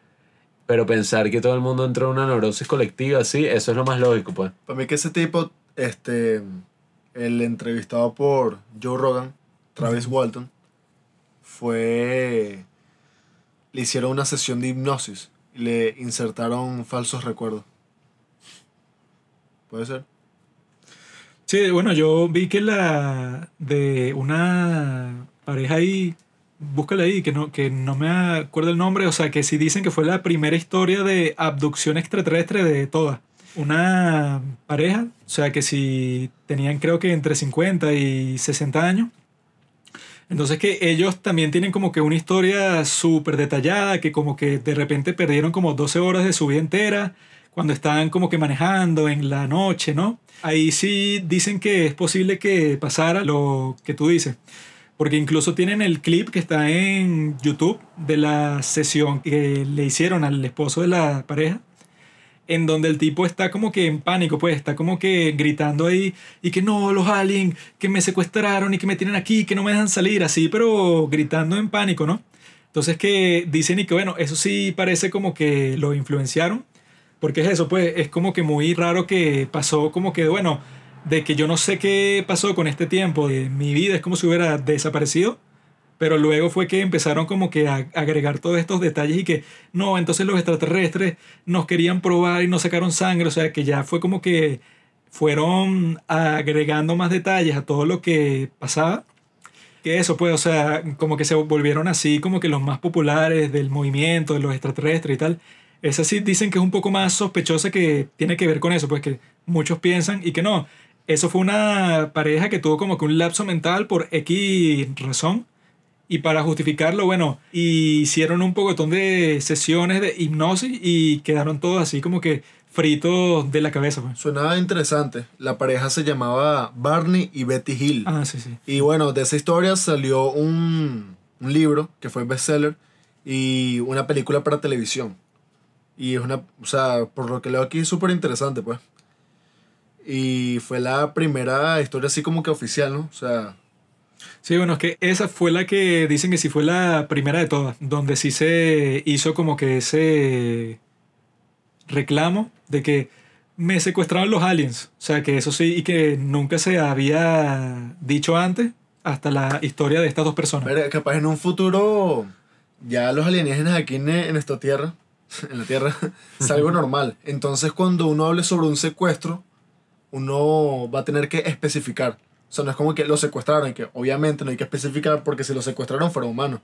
Pero pensar que todo el mundo entró en una neurosis colectiva, sí, eso es lo más lógico, pues. Para mí que ese tipo, este, el entrevistado por Joe Rogan, Travis Walton, fue... Le hicieron una sesión de hipnosis y le insertaron falsos recuerdos. ¿Puede ser? Sí, bueno, yo vi que la de una pareja ahí, búscala ahí, que no, que no me acuerdo el nombre, o sea, que sí dicen que fue la primera historia de abducción extraterrestre de todas. Una pareja, o sea, que si tenían creo que entre 50 y 60 años. Entonces que ellos también tienen como que una historia súper detallada, que como que de repente perdieron como 12 horas de su vida entera cuando estaban como que manejando en la noche, ¿no? Ahí sí dicen que es posible que pasara lo que tú dices. Porque incluso tienen el clip que está en YouTube de la sesión que le hicieron al esposo de la pareja en donde el tipo está como que en pánico, pues está como que gritando ahí y que no, los aliens que me secuestraron y que me tienen aquí, que no me dejan salir, así, pero gritando en pánico, ¿no? Entonces que dicen y que bueno, eso sí parece como que lo influenciaron, porque es eso, pues es como que muy raro que pasó como que, bueno, de que yo no sé qué pasó con este tiempo de mi vida, es como si hubiera desaparecido pero luego fue que empezaron como que a agregar todos estos detalles y que no, entonces los extraterrestres nos querían probar y nos sacaron sangre, o sea que ya fue como que fueron agregando más detalles a todo lo que pasaba. Que eso, pues, o sea, como que se volvieron así como que los más populares del movimiento, de los extraterrestres y tal. Esa sí dicen que es un poco más sospechosa que tiene que ver con eso, pues que muchos piensan y que no. Eso fue una pareja que tuvo como que un lapso mental por X razón y para justificarlo, bueno, hicieron un pocotón de sesiones de hipnosis y quedaron todos así como que fritos de la cabeza. Pues. Suena interesante. La pareja se llamaba Barney y Betty Hill. Ah, sí, sí. Y bueno, de esa historia salió un, un libro que fue bestseller y una película para televisión. Y es una, o sea, por lo que leo aquí es súper interesante, pues. Y fue la primera historia así como que oficial, ¿no? O sea, Sí, bueno, es que esa fue la que dicen que sí fue la primera de todas, donde sí se hizo como que ese reclamo de que me secuestraron los aliens. O sea, que eso sí, y que nunca se había dicho antes hasta la historia de estas dos personas. Pero capaz en un futuro ya los alienígenas aquí en, en esta tierra, en la tierra, es algo normal. Entonces cuando uno hable sobre un secuestro, uno va a tener que especificar o sea, no es como que lo secuestraron, que obviamente no hay que especificar porque si lo secuestraron fueron humanos.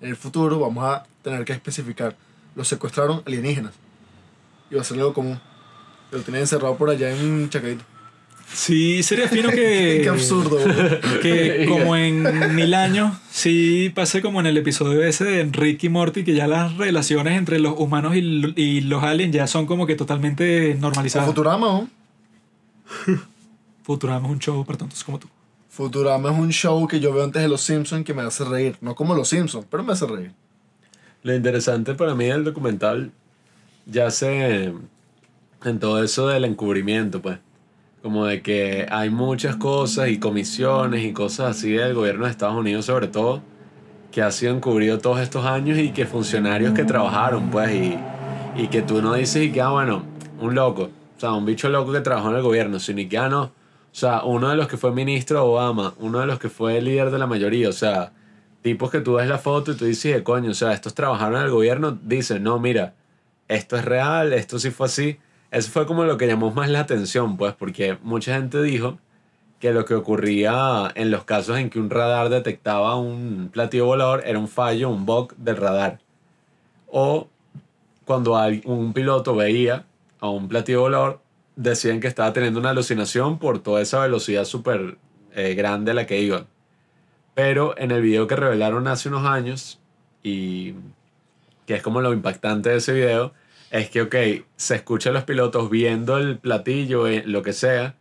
En el futuro vamos a tener que especificar. Lo secuestraron alienígenas. Y va a ser algo común. Lo tienen encerrado por allá en Chacaito. Sí, sería fino que. Qué absurdo, Que como en mil años, sí pase como en el episodio ese de Ricky Morty, que ya las relaciones entre los humanos y, y los aliens ya son como que totalmente normalizadas. Futurama, ¿no? Futurama es un show para tontos como tú. Futurama es un show que yo veo antes de Los Simpsons que me hace reír. No como Los Simpsons, pero me hace reír. Lo interesante para mí del documental ya se en todo eso del encubrimiento, pues. Como de que hay muchas cosas y comisiones y cosas así del gobierno de Estados Unidos sobre todo que ha sido encubrido todos estos años y que funcionarios que trabajaron, pues, y, y que tú no dices y que, ah, bueno, un loco, o sea, un bicho loco que trabajó en el gobierno, sino y que, ah, no, o sea, uno de los que fue ministro de Obama, uno de los que fue líder de la mayoría, o sea, tipos que tú ves la foto y tú dices, coño, o sea, estos trabajaron en el gobierno, dicen, no, mira, esto es real, esto sí fue así. Eso fue como lo que llamó más la atención, pues, porque mucha gente dijo que lo que ocurría en los casos en que un radar detectaba un platillo volador era un fallo, un bug del radar. O cuando un piloto veía a un platillo volador, decían que estaba teniendo una alucinación por toda esa velocidad súper eh, grande a la que iban. Pero en el video que revelaron hace unos años, y que es como lo impactante de ese video, es que, ok, se escucha a los pilotos viendo el platillo, eh, lo que sea,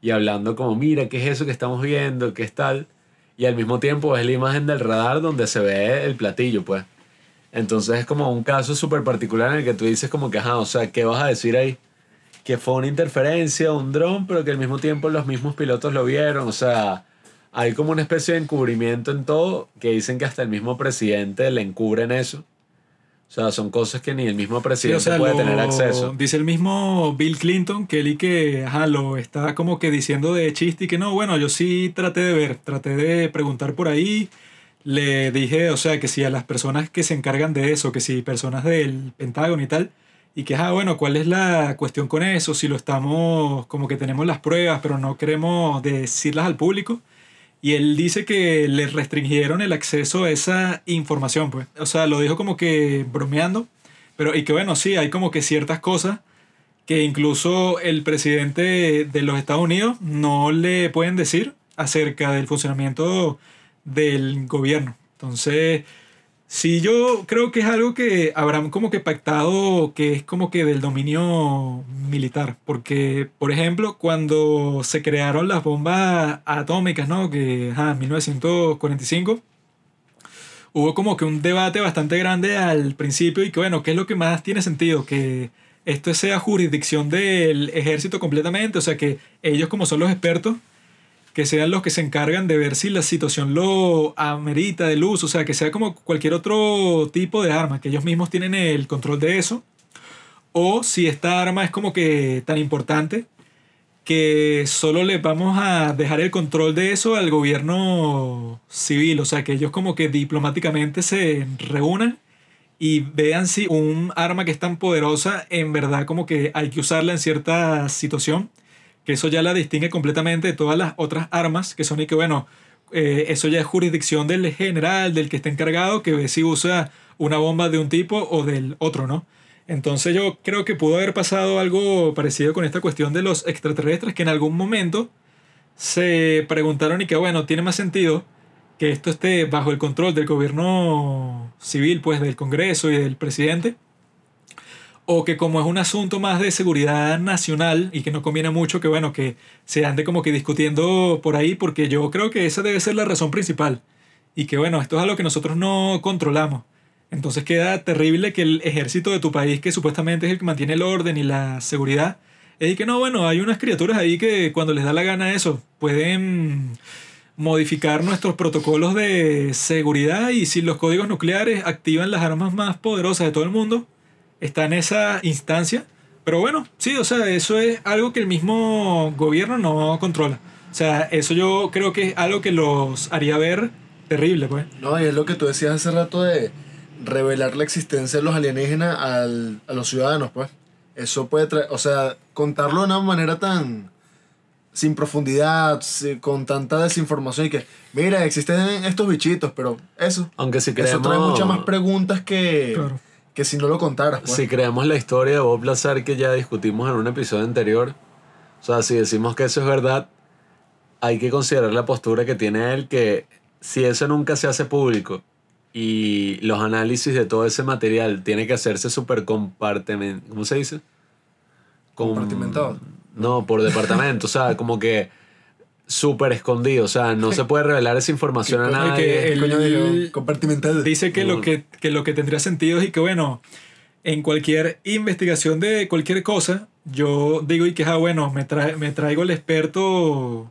y hablando como, mira, ¿qué es eso que estamos viendo? ¿Qué es tal? Y al mismo tiempo es la imagen del radar donde se ve el platillo, pues. Entonces es como un caso súper particular en el que tú dices como que, ajá, o sea, ¿qué vas a decir ahí? Que fue una interferencia, un dron, pero que al mismo tiempo los mismos pilotos lo vieron. O sea, hay como una especie de encubrimiento en todo que dicen que hasta el mismo presidente le encubren eso. O sea, son cosas que ni el mismo Sí, o presidente sea, puede lo- tener acceso. Dice el mismo Bill Clinton que él y que ajá, lo está como que diciendo de chiste y que no, bueno, yo sí traté de ver, traté de preguntar por ahí. Le dije, o sea, que si a las personas que se encargan de eso, que si personas del Pentágono y tal, y que, ah, bueno, ¿cuál es la cuestión con eso? Si lo estamos, como que tenemos las pruebas, pero no queremos decirlas al público. Y él dice que le restringieron el acceso a esa información, pues. O sea, lo dijo como que bromeando. Pero, y que bueno, sí, hay como que ciertas cosas que incluso el presidente de los Estados Unidos no le pueden decir acerca del funcionamiento del gobierno. Entonces, sí, yo creo que es algo que habrán como que pactado que es como que del dominio militar. Porque, por ejemplo, cuando se crearon las bombas atómicas, ¿no? Que, en 1945 hubo como que un debate bastante grande al principio y que bueno, ¿qué es lo que más tiene sentido? Que esto sea jurisdicción del ejército completamente, o sea que ellos como son los expertos, que sean los que se encargan de ver si la situación lo amerita del uso, o sea que sea como cualquier otro tipo de arma, que ellos mismos tienen el control de eso, o si esta arma es como que tan importante que solo le vamos a dejar el control de eso al gobierno civil, o sea, que ellos como que diplomáticamente se reúnan y vean si un arma que es tan poderosa en verdad como que hay que usarla en cierta situación, que eso ya la distingue completamente de todas las otras armas, que son y que bueno, eh, eso ya es jurisdicción del general, del que está encargado, que ve si usa una bomba de un tipo o del otro, ¿no? Entonces yo creo que pudo haber pasado algo parecido con esta cuestión de los extraterrestres, que en algún momento se preguntaron y que bueno, tiene más sentido que esto esté bajo el control del gobierno civil, pues del Congreso y del presidente, o que como es un asunto más de seguridad nacional y que no conviene mucho que bueno, que se ande como que discutiendo por ahí, porque yo creo que esa debe ser la razón principal, y que bueno, esto es algo que nosotros no controlamos. Entonces queda terrible que el ejército de tu país, que supuestamente es el que mantiene el orden y la seguridad, es que no, bueno, hay unas criaturas ahí que cuando les da la gana eso, pueden modificar nuestros protocolos de seguridad y si los códigos nucleares activan las armas más poderosas de todo el mundo, está en esa instancia. Pero bueno, sí, o sea, eso es algo que el mismo gobierno no controla. O sea, eso yo creo que es algo que los haría ver terrible, pues. No, y es lo que tú decías hace rato de revelar la existencia de los alienígenas al- a los ciudadanos, pues. Eso puede traer, o sea, contarlo de una manera tan sin profundidad, con tanta desinformación y que, mira, existen estos bichitos, pero eso, Aunque si eso creemos, trae muchas más preguntas que, Claro. Que si no lo contaras, pues. si creemos la historia de Bob Lazar que ya discutimos en un episodio anterior, o sea, si decimos que eso es verdad, hay que considerar la postura que tiene él que si eso nunca se hace público y los análisis de todo ese material tiene que hacerse súper compartimentado, ¿cómo se dice? Com- Compartimentado. No, por departamento, o sea, como que súper escondido, o sea, no se puede revelar esa información a ¿Qué coño- nadie. que ¿Qué coño el-? Compartimental. Dice que lo Mm. que, que lo que tendría sentido es y que bueno, en cualquier investigación de cualquier cosa, yo digo y que ah, bueno, me, trae- me traigo el experto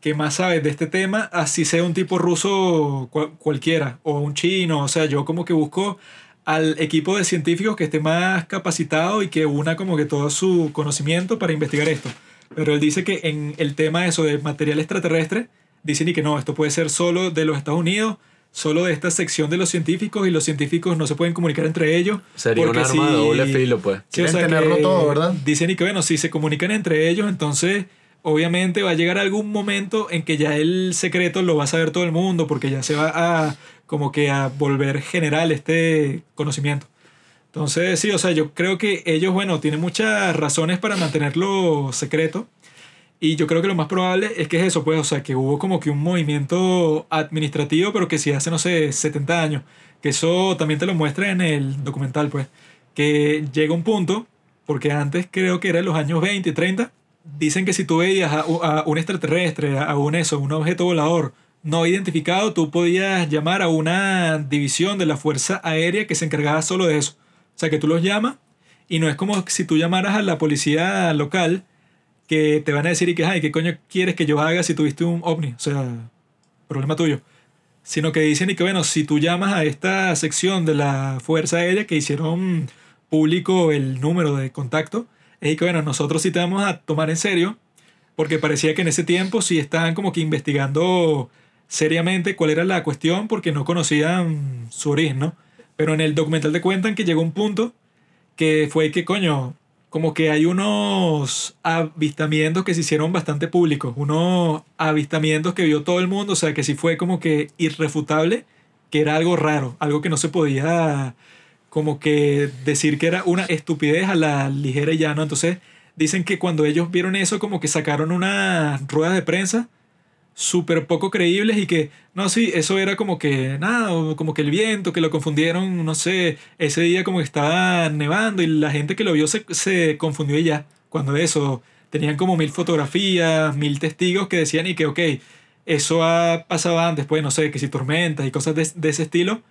que más sabe de este tema, así sea un tipo ruso cual- cualquiera, o un chino, o sea, yo como que busco al equipo de científicos que esté más capacitado y que una como que todo su conocimiento para investigar esto. Pero él dice que en el tema eso de material extraterrestre, dicen y que no, esto puede ser solo de los Estados Unidos, solo de esta sección de los científicos y los científicos no se pueden comunicar entre ellos. Sería un arma de doble filo, pues. O sea tenerlo que todo, ¿verdad? Dicen y que bueno, si se comunican entre ellos, entonces obviamente va a llegar algún momento en que ya el secreto lo va a saber todo el mundo porque ya se va a como que a volver general este conocimiento. Entonces, sí, o sea, yo creo que ellos, bueno, tienen muchas razones para mantenerlo secreto. Y yo creo que lo más probable es que es eso, pues, o sea, que hubo como que un movimiento administrativo, pero que sí hace, no sé, 70 años. Que eso también te lo muestra en el documental, pues. Que llega un punto, porque antes creo que era en los años 20 y 30, dicen que si tú veías a, a un extraterrestre, a un eso, un objeto volador no identificado, tú podías llamar a una división de la Fuerza Aérea que se encargaba solo de eso. Sea, que tú los llamas y no es como si tú llamaras a la policía local que te van a decir y que, ay, ¿qué coño quieres que yo haga si tuviste un ovni? O sea, problema tuyo. Sino que dicen y que, bueno, si tú llamas a esta sección de la Fuerza Aérea que hicieron público el número de contacto, es que, bueno, nosotros sí te vamos a tomar en serio, porque parecía que en ese tiempo sí estaban como que investigando seriamente cuál era la cuestión, porque no conocían su origen, ¿no? Pero en el documental te cuentan que llegó un punto que fue que, coño, como que hay unos avistamientos que se hicieron bastante públicos, unos avistamientos que vio todo el mundo, o sea, que sí fue como que irrefutable, que era algo raro, algo que no se podía como que decir que era una estupidez a la ligera y ¿no? Entonces dicen que cuando ellos vieron eso, como que sacaron unas ruedas de prensa súper poco creíbles y que, no, sí, eso era como que nada, como que el viento, que lo confundieron, no sé, ese día como que estaba nevando y la gente que lo vio se, se confundió y ya, cuando eso, tenían como mil fotografías, mil testigos que decían y que, ok, eso ha pasado antes, pues, no sé, que si tormentas y cosas de, de ese estilo,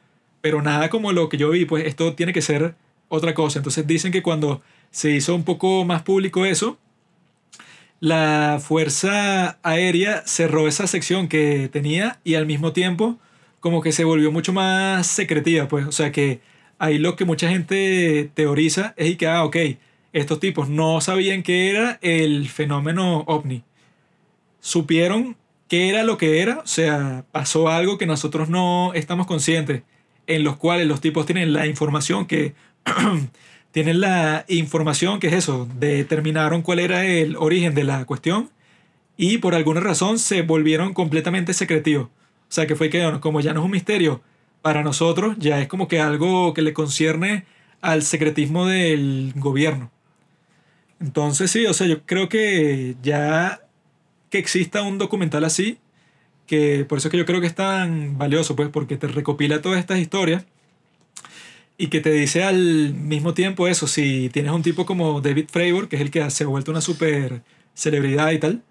pero nada como lo que yo vi, pues esto tiene que ser otra cosa. Entonces dicen que cuando se hizo un poco más público eso, la Fuerza Aérea cerró esa sección que tenía y al mismo tiempo como que se volvió mucho más secretiva, pues, o sea que ahí lo que mucha gente teoriza es que, ah, ok, estos tipos no sabían qué era el fenómeno ovni. Supieron qué era lo que era, o sea, pasó algo que nosotros no estamos conscientes, en los cuales los tipos tienen la información que tienen la información que es eso, determinaron cuál era el origen de la cuestión y por alguna razón se volvieron completamente secretivos. O sea que fue que como ya no es un misterio para nosotros, ya es como que algo que le concierne al secretismo del gobierno. Entonces sí, o sea, yo creo que ya que exista un documental así, que por eso es que yo creo que es tan valioso, pues porque te recopila todas estas historias y que te dice al mismo tiempo eso, si tienes un tipo como David Fravor, que es el que se ha vuelto una super celebridad y tal,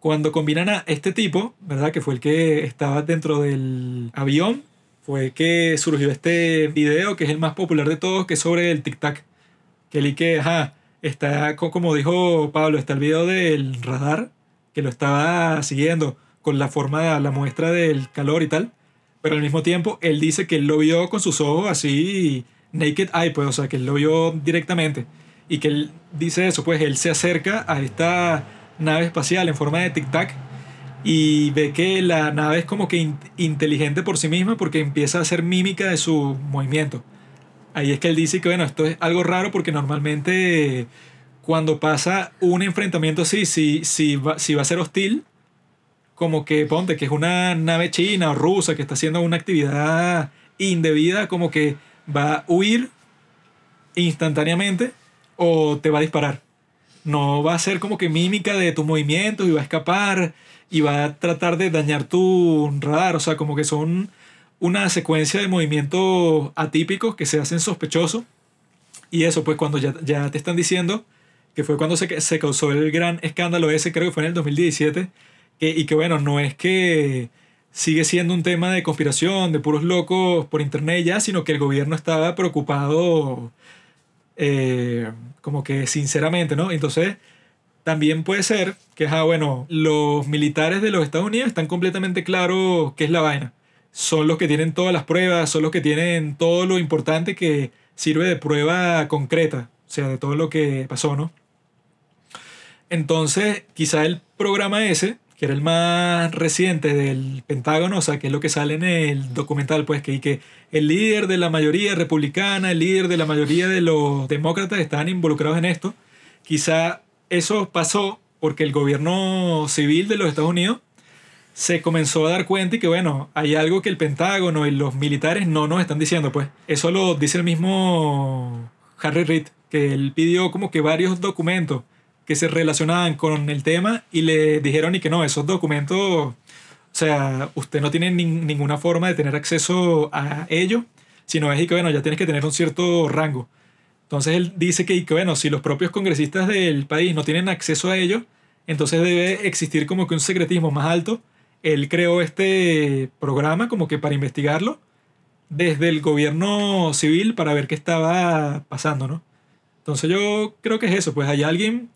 cuando combinan a este tipo, ¿verdad? Que fue el que estaba dentro del avión, fue que surgió este video que es el más popular de todos, que es sobre el tic-tac. Que el que, ajá, está, como dijo Pablo, está el video del radar, que lo estaba siguiendo con la forma, la muestra del calor y tal pero al mismo tiempo él dice que él lo vio con sus ojos así naked eye, pues, o sea, que él lo vio directamente. Y que él dice eso, pues él se acerca a esta nave espacial en forma de tic-tac y ve que la nave es como que inteligente por sí misma porque empieza a hacer mímica de su movimiento. Ahí es que él dice que, bueno, esto es algo raro porque normalmente cuando pasa un enfrentamiento así, si, si, va, si va a ser hostil, como que ponte que es una nave china o rusa que está haciendo una actividad indebida, como que va a huir instantáneamente o te va a disparar. No va a ser como que mímica de tus movimientos y va a escapar y va a tratar de dañar tu radar. O sea, como que son una secuencia de movimientos atípicos que se hacen sospechosos. Y eso, pues cuando ya, ya te están diciendo, que fue cuando se, se causó el gran escándalo ese, creo que fue en el 2017, y que bueno, no es que sigue siendo un tema de conspiración, de puros locos por internet ya, sino que el gobierno estaba preocupado eh, como que sinceramente, ¿no? Entonces, también puede ser que, ah, bueno, los militares de los Estados Unidos están completamente claros qué es la vaina. Son los que tienen todas las pruebas, son los que tienen todo lo importante que sirve de prueba concreta, o sea, de todo lo que pasó, ¿no? Entonces, quizá el programa ese que era el más reciente del Pentágono, o sea, que es lo que sale en el documental, pues que, que el líder de la mayoría republicana, el líder de la mayoría de los demócratas estaban involucrados en esto. Quizá eso pasó porque el gobierno civil de los Estados Unidos se comenzó a dar cuenta y que, bueno, hay algo que el Pentágono y los militares no nos están diciendo, pues. Eso lo dice el mismo Harry Reid, que él pidió como que varios documentos que se relacionaban con el tema y le dijeron y que no, esos documentos, o sea, usted no tiene ninguna forma de tener acceso a ellos, sino es y que bueno, ya tienes que tener un cierto rango. Entonces él dice que, y que bueno, si los propios congresistas del país no tienen acceso a ellos, entonces debe existir como que un secretismo más alto él creó este programa como que para investigarlo desde el gobierno civil para ver qué estaba pasando, ¿no? Entonces yo creo que es eso, pues hay alguien,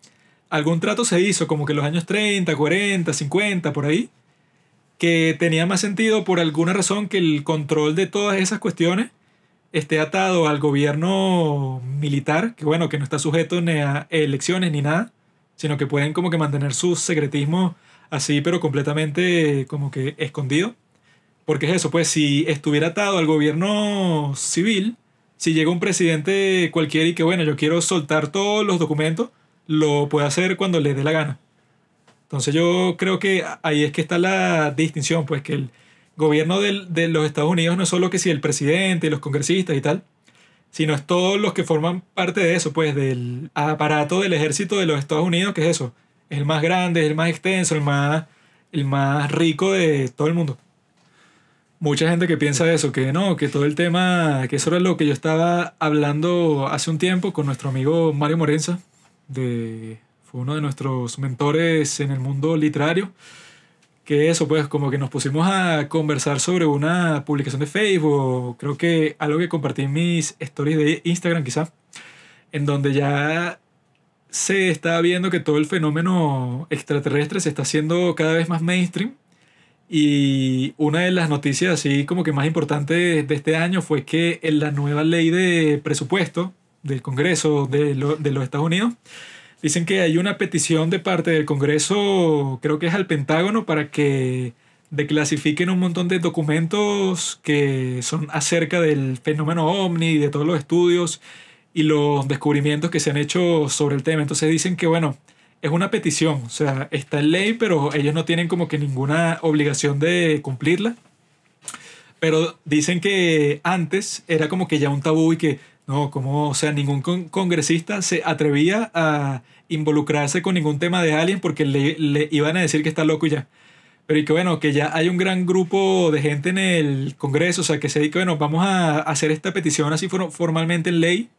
algún trato se hizo como que en los años 30, 40, 50, por ahí, que tenía más sentido por alguna razón que el control de todas esas cuestiones esté atado al gobierno militar, que bueno, que no está sujeto ni a elecciones ni nada, sino que pueden como que mantener su secretismo así, pero completamente como que escondido. Porque es eso, pues si estuviera atado al gobierno civil, si llega un presidente cualquiera y que bueno, yo quiero soltar todos los documentos, lo puede hacer cuando le dé la gana. Entonces yo creo que ahí es que está la distinción, pues que el gobierno del- de los Estados Unidos no es solo que si el presidente, los congresistas y tal, sino es todos los que forman parte de eso, pues del aparato del ejército de los Estados Unidos, que es eso, es el más grande, es el más extenso, el más, el más rico de todo el mundo. Mucha gente que piensa eso, que no, que todo el tema, que eso era lo que yo estaba hablando hace un tiempo con nuestro amigo Mario Morenza, de, fue uno de nuestros mentores en el mundo literario, que eso, pues como que nos pusimos a conversar sobre una publicación de Facebook, creo que algo que compartí en mis stories de Instagram quizá, en donde ya se está viendo que todo el fenómeno extraterrestre se está haciendo cada vez más mainstream. Y una de las noticias así como que más importantes de este año fue que en la nueva ley de presupuesto del Congreso de, lo- de los Estados Unidos dicen que hay una petición de parte del Congreso, creo que es al Pentágono, para que declasifiquen un montón de documentos que son acerca del fenómeno ovni, de todos los estudios y los descubrimientos que se han hecho sobre el tema. Entonces dicen que, bueno, es una petición, o sea, está en ley, pero ellos no tienen como que ninguna obligación de cumplirla. Pero dicen que antes era como que ya un tabú y que no, como, o sea, ningún con- congresista se atrevía a involucrarse con ningún tema de alguien porque le, le iban a decir que está loco y ya. Pero y que bueno, que ya hay un gran grupo de gente en el Congreso, o sea, que se dice, bueno, vamos a hacer esta petición así for- formalmente en ley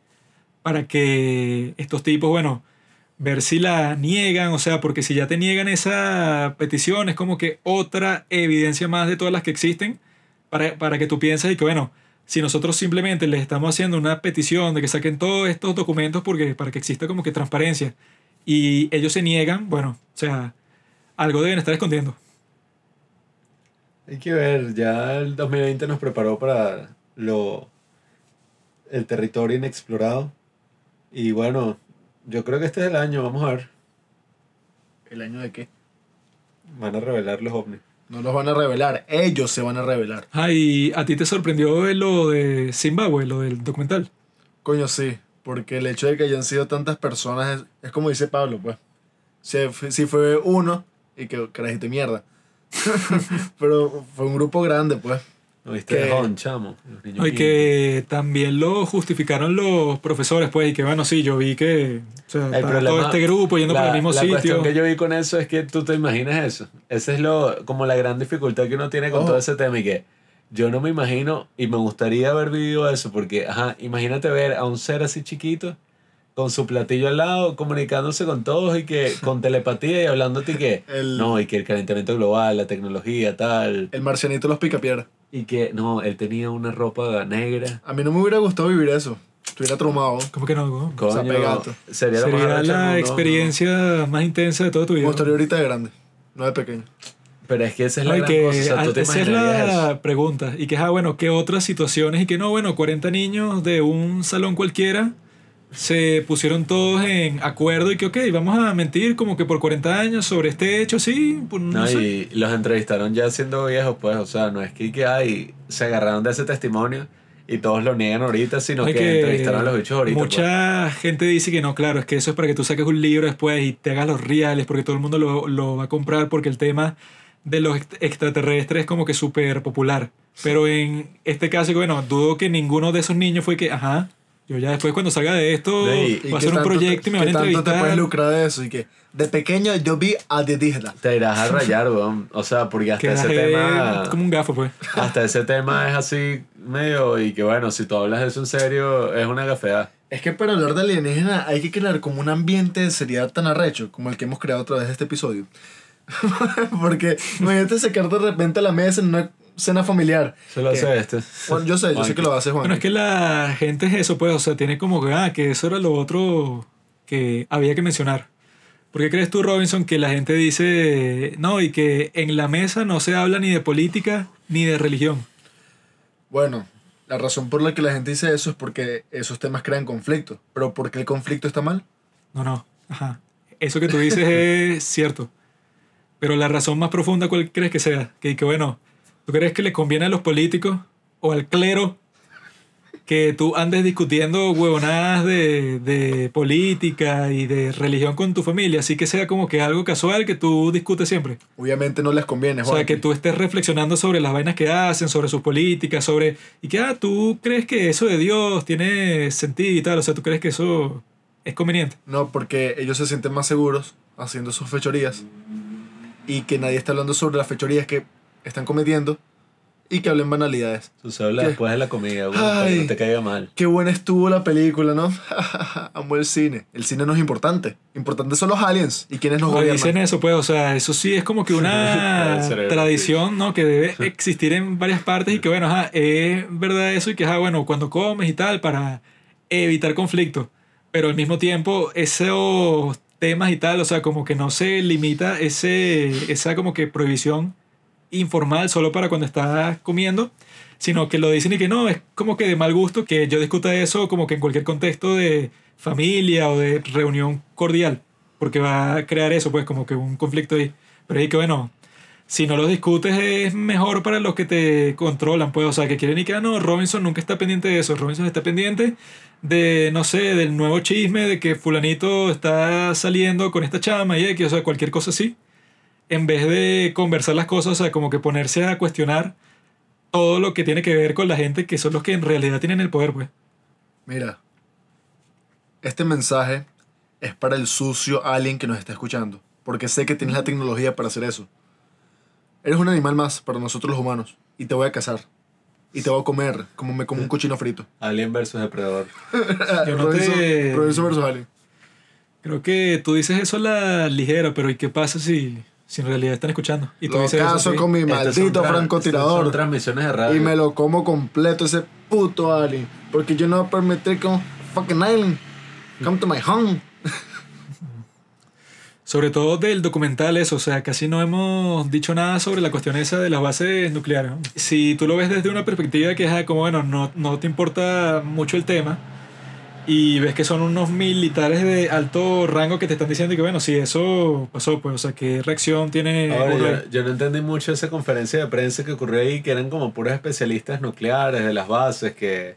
para que estos tipos, bueno, ver si la niegan, o sea, porque si ya te niegan esa petición es como que otra evidencia más de todas las que existen para, para que tú pienses y que, bueno, si nosotros simplemente les estamos haciendo una petición de que saquen todos estos documentos porque, para que exista como que transparencia y ellos se niegan, bueno, o sea, algo deben estar escondiendo. Hay que ver, ya el 2020 nos preparó para lo el territorio inexplorado. Y bueno, yo creo que este es el año, vamos a ver. ¿El año de qué? Van a revelar los ovnis. No los van a revelar, ellos se van a revelar. Ah, y a ti te sorprendió lo de Zimbabue, lo del documental. Coño, sí, porque el hecho de que hayan sido tantas personas es, es como dice Pablo, pues. Si, si fue uno, y que carajito mierda. Pero fue un grupo grande, pues. ¿No Que- Hon, chamo? No, y que también lo justificaron los profesores, pues, y que bueno, sí, yo vi que o sea, El estaba todo problema- este grupo yendo la, para el mismo la sitio. cuestión que yo vi con eso es que tú te imaginas eso. Esa es lo, como la gran dificultad que uno tiene con Ojo. todo ese tema y que yo no me imagino y me gustaría haber vivido eso porque, ajá, imagínate ver a un ser así chiquito con su platillo al lado, comunicándose con todos y que con telepatía y hablándote y que El- no, y que el calentamiento global, la tecnología, tal, El marcianito los picapiedra. Y que no, él tenía una ropa negra. A mí no me hubiera gustado vivir eso. Estuviera traumado. ¿Cómo que no? Coño, Zapegato. sería, Sería la mundo, experiencia más intensa de toda tu Me vida. gustaría ahorita de grande, no de pequeño. ¿no? Pero es que esa es la Ay, gran que, cosa. O sea, tú te esa es la eso. pregunta. Y que, ah, bueno, ¿qué otras situaciones? Y que no, bueno, 40 niños de un salón cualquiera se pusieron todos en acuerdo y que, ok, vamos a mentir como que por 40 años sobre este hecho, sí, pues, no, No, sé. y los entrevistaron ya siendo viejos, pues, o sea, no es que, que ay, se agarraron de ese testimonio y todos lo niegan ahorita, sino que, entrevistaron a los bichos ahorita. pues. Mucha gente dice que no, claro, es que eso es para que tú saques un libro después y te hagas los reales, porque todo el mundo lo, lo va a comprar, porque el tema de los ext- extraterrestres es como que súper popular. Pero en este caso, bueno, dudo que ninguno de esos niños fue que, ajá, yo ya después cuando salga de esto No, y- ¿Y voy a hacer un tanto proyecto te- y me van a qué tanto te entrevistar. puedes lucrar de eso? Y que de pequeño yo vi alienígena. Te irás a rayar, weón. O sea, porque hasta Que ese es tema. como un gafo, pues. Hasta ese tema es así medio. Y que bueno, si tú hablas de eso en serio, es una gafeada. Es que para hablar de alienígena hay que crear como un ambiente de seriedad tan arrecho como el que hemos creado a través de este episodio. Porque imagínate sacar de repente a la mesa en una cena familiar. Se lo hace este. Bueno, yo sé, yo sé que lo hace Juan. Bueno, es que la gente es eso, pues, o sea, tiene como que, ah, que eso era lo otro que había que mencionar. ¿Por qué crees tú, Robinson, que la gente dice, no, y que en la mesa no se habla ni de política ni de religión? Bueno, la razón por la que la gente dice eso es porque esos temas crean conflicto. Pero ¿por qué el conflicto está mal? No, no, ajá. Eso que tú dices es cierto. Pero la razón más profunda, ¿cuál crees que sea? Que, que bueno, ¿tú crees que le conviene a los políticos o al clero que tú andes discutiendo huevonadas de, de política y de religión con tu familia? Así que sea como que algo casual que tú discutes siempre. Obviamente no les conviene, O Juan. sea, que tú estés reflexionando sobre las vainas que hacen, sobre sus políticas, sobre... Y que, ah, tú crees que eso de Dios tiene sentido y tal. O sea, tú crees que eso es conveniente. No, porque ellos se sienten más seguros haciendo sus fechorías y que nadie está hablando sobre las fechorías que están cometiendo y que hablen banalidades. Tú se habla después de la comida, güey, para que no te caiga mal. Qué buena estuvo la película, ¿no? Amo el cine. El cine no es importante. Importante son los aliens y quienes nos Oye, gobiernan. dicen eso, pues, o sea, eso sí es como que una tradición, ¿no? Que debe existir en varias partes y que, bueno, ajá, es verdad eso y que, ajá, bueno, cuando comes y tal, para evitar conflicto. Pero al mismo tiempo, esos temas y tal, o sea, como que no se limita ese, esa como que prohibición informal solo para cuando estás comiendo, sino que lo dicen y que no, es como que de mal gusto que yo discuta eso como que en cualquier contexto de familia o de reunión cordial, porque va a crear eso, pues como que un conflicto ahí. Pero es que bueno, si no los discutes es mejor para los que te controlan, pues, o sea, que quieren y que, ah, no, Robinson nunca está pendiente de eso, Robinson está pendiente de, no sé, del nuevo chisme, de que fulanito está saliendo con esta chama y X, o sea, cualquier cosa así en vez de conversar las cosas, o sea, como que ponerse a cuestionar todo lo que tiene que ver con la gente que son los que en realidad tienen el poder, pues. Mira, este mensaje es para el sucio alien que nos está escuchando, porque sé que tienes la tecnología para hacer eso. Eres un animal más para nosotros los humanos y te voy a cazar. Y te voy a comer como me como un cochino frito. Alien versus depredador. Yo no Robinson- te- Robinson versus alien. Creo que tú dices eso a la ligera, pero ¿y qué pasa si, si en realidad están escuchando? Y tú Lo dices eso caso con mi maldito francotirador. Son transmisiones de radio. Y me lo como completo ese puto alien. Porque yo no voy a permitir que un fucking alien come to my home. Sobre todo del documental eso, o sea, casi no hemos dicho nada sobre la cuestión esa de las bases nucleares. ¿no? Si tú lo ves desde una perspectiva que es ah, como, bueno, no, no te importa mucho el tema y ves que son unos militares de alto rango que te están diciendo que, bueno, si eso pasó, pues, o sea, ¿qué reacción tiene Ahora, yo no entendí mucho esa conferencia de prensa que ocurrió ahí, que eran como puros especialistas nucleares de las bases que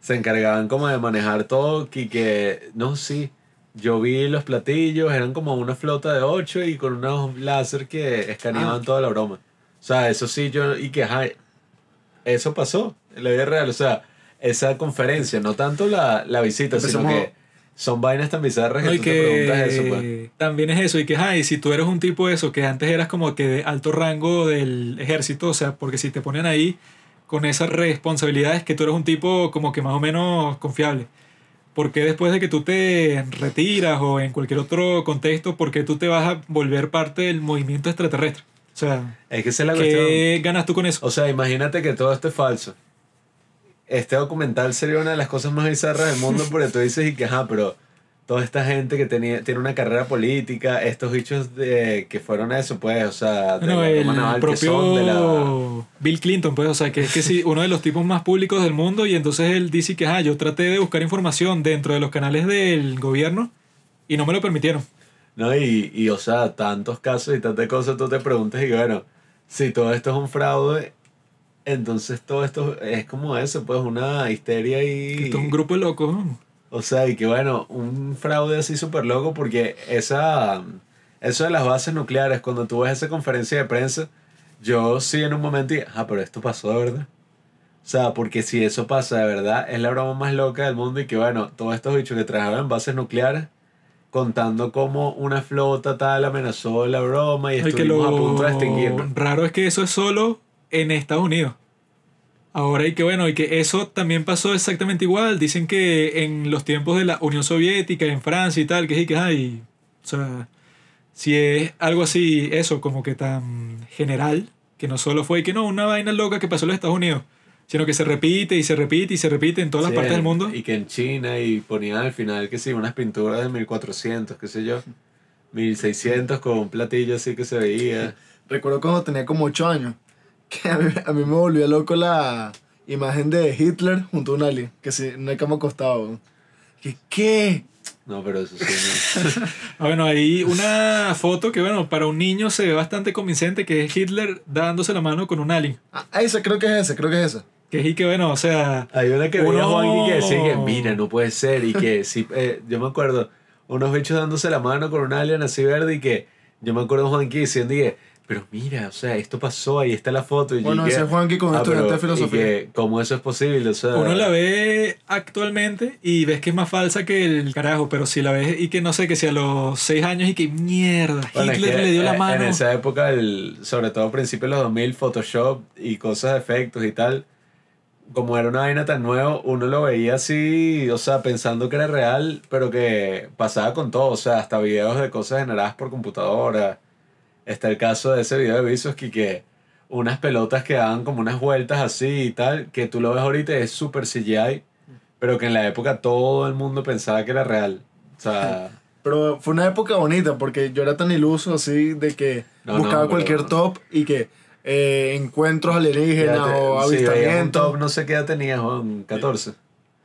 se encargaban como de manejar todo y que, no, sí, yo vi los platillos, eran como una flota de ocho y con unos láser que escaneaban Ah. toda la broma. O sea, eso sí, yo, y que, ajá, eso pasó en la vida real, o sea, esa conferencia, no tanto la, la visita, sino Empecemos- que son vainas tan bizarras No, que tú te preguntas eso, pues. también es eso, y que, ay, si tú eres un tipo de eso, que antes eras como que de alto rango del ejército, o sea, porque si te ponen ahí con esas responsabilidades, que tú eres un tipo como que más o menos confiable. ¿Por qué después de que tú te retiras o en cualquier otro contexto, por qué tú te vas a volver parte del movimiento extraterrestre? O sea, Es que esa es la cuestión. ¿qué ganas tú con eso? O sea, imagínate que todo esto es falso. Este documental sería una de las cosas más bizarras del mundo porque tú dices y que, ajá, pero toda esta gente que tenía, tiene una carrera política, estos bichos de, que fueron eso, pues, o sea, de Bueno, el naval que son de la... propio Bill Clinton, pues, o sea, que es que sí, uno de los tipos más públicos del mundo y entonces él dice que, ah, yo traté de buscar información dentro de los canales del gobierno y no me lo permitieron. ¿no? Y, y, o sea, tantos casos y tantas cosas, tú te preguntas y bueno, si todo esto es un fraude, entonces todo esto es como eso, pues, una histeria y... Esto es un grupo de locos. ¿no? O sea, y que bueno, un fraude así súper loco porque esa, eso de las bases nucleares, cuando tú ves esa conferencia de prensa, yo sí en un momento dije, ah, pero esto pasó de verdad. O sea, porque si eso pasa de verdad, es la broma más loca del mundo y que bueno, todos estos bichos que trabajaban en bases nucleares, contando cómo una flota tal amenazó la broma y Ay, estuvimos a punto de lo extinguirlo. raro es que eso es solo en Estados Unidos. Ahora y que bueno, y que eso también pasó exactamente igual. Dicen que en los tiempos de la Unión Soviética, en Francia y tal, que sí, que hay, o sea, si es algo así, eso, como que tan general, que no solo fue que no, una vaina loca que pasó en los Estados Unidos, sino que se repite y se repite y se repite en todas las Sí, partes del mundo. Y que en China y ponían al final que sí, unas pinturas de 1400, qué sé yo. 1600 con un platillo así que se veía. Recuerdo cuando tenía como 8 años, que a mí, a mí me volvió loco la imagen de Hitler junto a un alien, que sí, en una cama acostado. Que, ¿Qué? No, pero eso sí, no. Ah, bueno, hay una foto que, bueno, para un niño se ve bastante convincente, que es Hitler dándose la mano con un alien. Ah, ese, creo que es ese, creo que es ese. Que es y que, bueno, o sea, Hay una que veía Uno- Juanqui que decía que, mira, no puede ser. Y que sí, eh, yo me acuerdo, unos bichos dándose la mano con un alien así verde y que yo me acuerdo Juanqui diciendo y que, pero mira, o sea, esto pasó, ahí está la foto. Y yo Bueno, ese es Juanqui con "Ah, estudiante pero, de filosofía". Y que, ¿cómo eso es posible? O sea, uno la ve actualmente y ves que es más falsa que el carajo, pero si la ves y que no sé, que si a los seis años y que mierda, Bueno, es Hitler que, le dio la mano. En esa época, el, sobre todo a principios de los 2000, Photoshop y cosas de efectos y tal, como era una vaina tan nueva, uno lo veía así, o sea, pensando que era real, pero que pasaba con todo, o sea, hasta videos de cosas generadas por computadora. Está el caso de ese video de Vsauce que unas pelotas que daban como unas vueltas así y tal, que tú lo ves ahorita es super CGI, pero que en la época todo el mundo pensaba que era real. O sea... Pero fue una época bonita porque yo era tan iluso así de que No, buscaba no, cualquier top y que eh, encuentros alienígenas te- o sí, un avistamientos. top, no sé qué edad tenías, Juan, 14.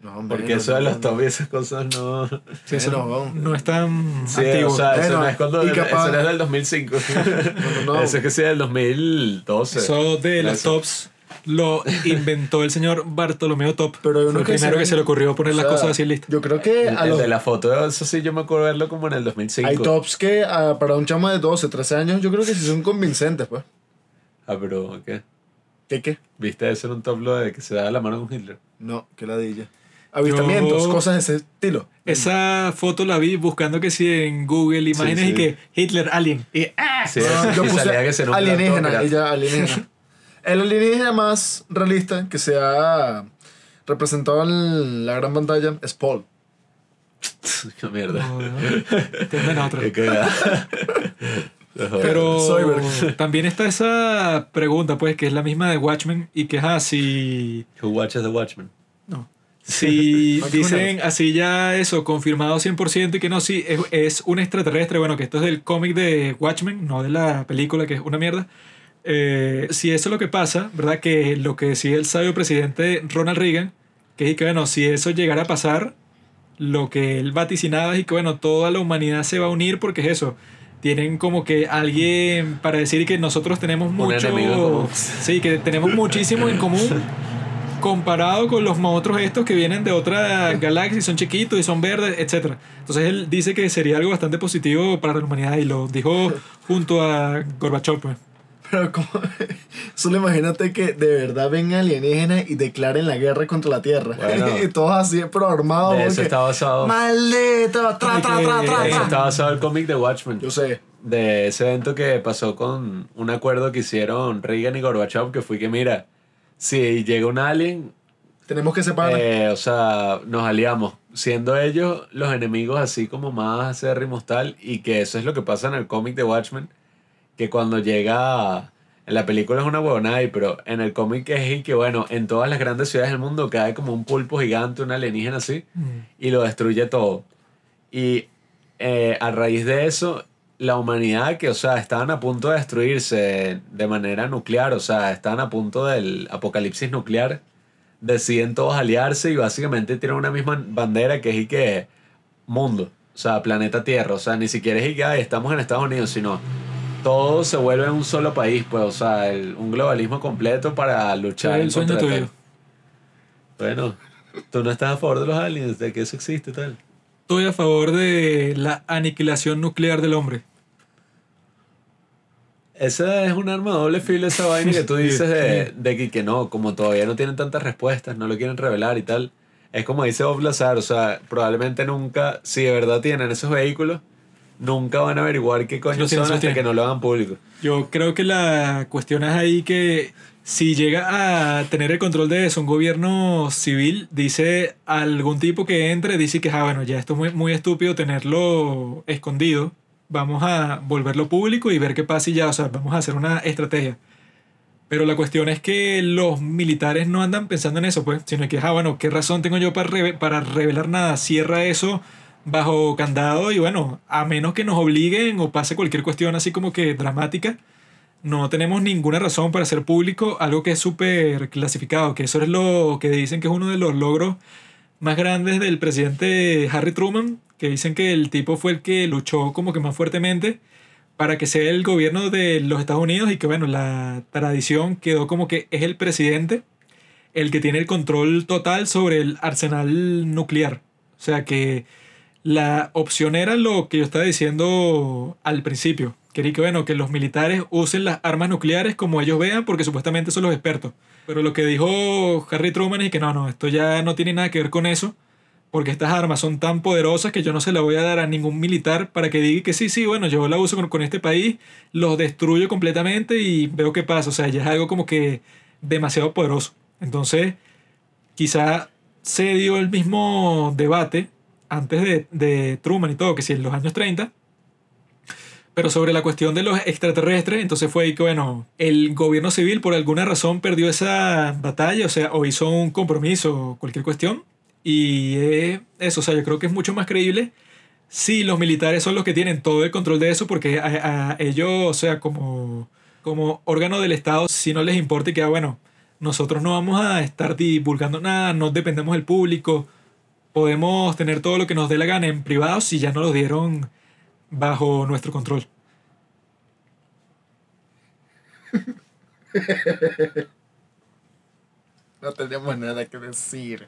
No, hombre, Porque no, eso de no, los y esas cosas no. Sí, eso no, no es tan Sí, antiguo. o sea, eso Bueno, no es cuando. capaz- Eso no es del 2005. no, no. Eso es que sí, del 2012. Eso de los Eso. tops lo inventó el señor Bartolomeo Top. Pero Fue el primero que se le ocurrió poner o las sea, cosas así listas. Yo creo que El, a el los, de la foto, eso sí, yo me acuerdo verlo como en el 2005. hay tops que ah, para un chamo de 12, 13 años, yo creo que sí son convincentes, pues. Ah, pero, ¿qué? ¿Qué qué? ¿Viste eso en un top lo de que se da la mano con Hitler? No, qué ladilla. Avistamientos, Yo- cosas de ese estilo. Esa foto la vi buscando que si en Google imágenes sí. y que Hitler alien. Y, ¡ah! Sí, No, eso, yo y puse que alienígena, ella alienígena. El alienígena más realista que se ha representado en la gran pantalla es Paul. Qué mierda. No, otra. Pero también está esa pregunta, pues, que es la misma de Watchmen y que es así. Who watches the Watchmen? Si dicen así ya eso, confirmado 100% y que no, sí, es, es un extraterrestre, bueno, que esto es del cómic de Watchmen, no de la película, que es una mierda. Eh, si eso es lo que pasa, ¿verdad? Que lo que decía el sabio presidente Ronald Reagan, que es que, bueno, si eso llegara a pasar, lo que él vaticinaba es y que, bueno, toda la humanidad se va a unir porque es eso. Tienen como que alguien para decir que nosotros tenemos mucho... Sí, que tenemos muchísimo en común comparado con los monstruos estos que vienen de otra galaxia y son chiquitos y son verdes, etc. Entonces él dice que sería algo bastante positivo para la humanidad y lo dijo junto a Gorbachev. pues. Pero como... Solo imagínate que de verdad vengan alienígenas y declaren la guerra contra la Tierra. Bueno. y todos así, pero armados. Eso está basado. ¡Maldito! ¡Tra, tra, tra, tra, eso está basado el cómic de Watchmen. Yo sé. de ese evento que pasó con un acuerdo que hicieron Reagan y Gorbachev, que fue que, mira, si llega un alien, Tenemos que separar. eh, o sea, nos aliamos, siendo ellos los enemigos así como más acérrimos tal, y que eso es lo que pasa en el cómic de Watchmen, que cuando llega, en la película es una huevonada, pero en el cómic es y que, bueno, en todas las grandes ciudades del mundo cae como un pulpo gigante, un alienígena así, y lo destruye todo. Y eh, a raíz de eso, la humanidad que, o sea, estaban a punto de destruirse de manera nuclear, o sea, estaban a punto del apocalipsis nuclear, deciden todos aliarse y básicamente tienen una misma bandera que es y que mundo, o sea, planeta Tierra, o sea, ni siquiera es y que "Ay, estamos en Estados Unidos, sino todo se vuelve un solo país, pues, o sea, el- un globalismo completo para luchar. el sueño tuyo. Bueno, tú no estás a favor de los aliens, de que eso existe tal. Estoy a favor de la aniquilación nuclear del hombre. Esa es un arma de doble filo, esa vaina que tú dices de, que, que no, como todavía no tienen tantas respuestas, no lo quieren revelar y tal. Es como dice Bob Lazar, o sea, probablemente nunca, si de verdad tienen esos vehículos, nunca van a averiguar qué coño son hasta tienen. que no lo hagan público. Yo creo que la cuestión es ahí que si llega a tener el control de eso un gobierno civil, dice algún tipo que entre, dice que, ah, bueno, ya esto es muy, muy estúpido tenerlo escondido, vamos a volverlo público y ver qué pasa y ya, o sea, vamos a hacer una estrategia. Pero la cuestión es que los militares no andan pensando en eso, pues, sino que, ah, bueno, ¿qué razón tengo yo para, para revelar nada? Cierra eso bajo candado y bueno, a menos que nos obliguen o pase cualquier cuestión así como que dramática, no tenemos ninguna razón para hacer público algo que es súper clasificado, que eso es lo que dicen que es uno de los logros más grandes del presidente Harry Truman, que dicen que el tipo fue el que luchó como que más fuertemente para que sea el gobierno de los Estados Unidos y que bueno, la tradición quedó como que es el presidente el que tiene el control total sobre el arsenal nuclear. O sea que la opción era lo que yo estaba diciendo al principio. Quería que, bueno, que los militares usen las armas nucleares como ellos vean, porque supuestamente son los expertos. Pero lo que dijo Harry Truman es que no, no, esto ya no tiene nada que ver con eso, porque estas armas son tan poderosas que yo no se las voy a dar a ningún militar para que diga que sí, sí, bueno, yo la uso con, este país, los destruyo completamente y veo qué pasa. O sea, ya es algo como que demasiado poderoso. Entonces, quizá se dio el mismo debate antes de, de Truman y todo, que si en los años 30, pero sobre la cuestión de los extraterrestres, entonces fue que, bueno, el gobierno civil por alguna razón perdió esa batalla, o sea, o hizo un compromiso o cualquier cuestión, y eh, eso, o sea, yo creo que es mucho más creíble si los militares son los que tienen todo el control de eso, porque a, ellos, o sea, como, como órgano del Estado, si no les importa que, bueno, nosotros no vamos a estar divulgando nada, no dependemos del público, podemos tener todo lo que nos dé la gana en privado si ya no lo dieron bajo nuestro control. No tenemos nada que decir.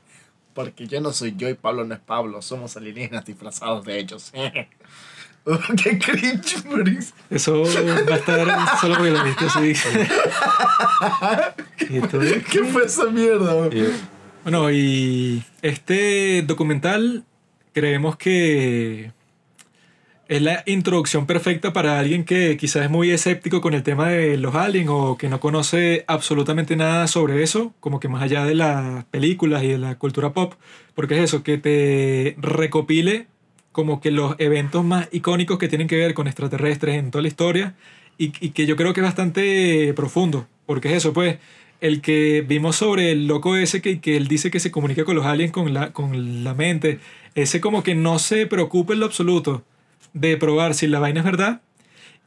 Porque yo no soy yo y Pablo no es Pablo. Somos alienígenas disfrazados de ellos. Oh, ¡Qué cringe, Maurice! Eso va a estar solo porque lo viste así. ¿Y tú? ¿Qué fue esa mierda? Y- Bueno, y este documental creemos que es la introducción perfecta para alguien que quizás es muy escéptico con el tema de los aliens o que no conoce absolutamente nada sobre eso, como que más allá de las películas y de la cultura pop, porque es eso, que te recopile como que los eventos más icónicos que tienen que ver con extraterrestres en toda la historia y, y que yo creo que es bastante profundo, porque es eso, pues, el que vimos sobre el loco ese que, que él dice que se comunica con los aliens con la, con la mente, ese como que no se preocupa en lo absoluto de probar si la vaina es verdad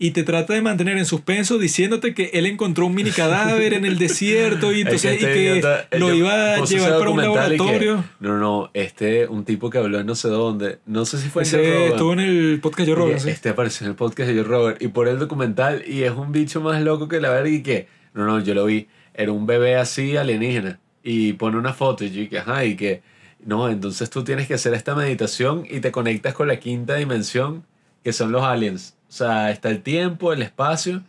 y te trata de mantener en suspenso diciéndote que él encontró un mini cadáver en el desierto y Es entonces este y que idiota, lo iba a llevar para un y que- laboratorio. no, no, este, un tipo que habló en no sé dónde, no sé si fue en Ese estuvo en el podcast de Joe sí. Este apareció en el podcast de Joe Rogan y por el documental y es un bicho más loco que la verga y que, no, no, yo lo vi, era un bebé así alienígena y pone una foto y yo y que, ajá, y que, no, entonces tú tienes que hacer esta meditación y te conectas con la quinta dimensión que son los aliens. O sea, está el tiempo, el espacio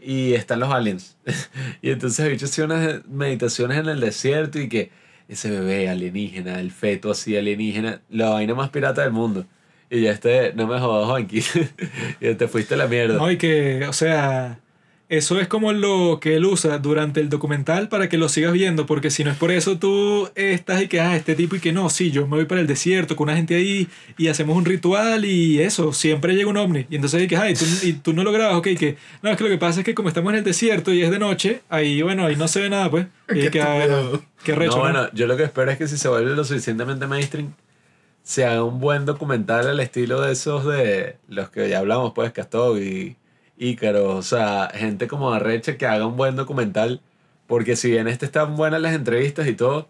y están los aliens. y entonces bicho hacía unas meditaciones en el desierto y que ese bebé alienígena, el feto así alienígena, la vaina más pirata del mundo. Y ya este, no me jodas, Juanqui. y te fuiste a la mierda. No, y que, o sea, eso es como lo que él usa durante el documental para que lo sigas viendo, porque si no es por eso tú estás y que, ah, este tipo y que no, sí, yo me voy para el desierto con una gente ahí y hacemos un ritual y eso, siempre llega un ovni. Y entonces, y que, ah, y tú, y tú no lo grabas, ok, que, no, es que lo que pasa es que como estamos en el desierto y es de noche, ahí, bueno, ahí no se ve nada, pues. Y Qué que, ah, qué recho, no, ¿no? bueno, yo lo que espero es que si se vuelve lo suficientemente mainstream, se haga un buen documental al estilo de esos de los que ya hablamos, pues, Castog y Ícaro. O sea, gente como Arrecha que haga un buen documental. Porque si bien este están buenas las entrevistas y todo,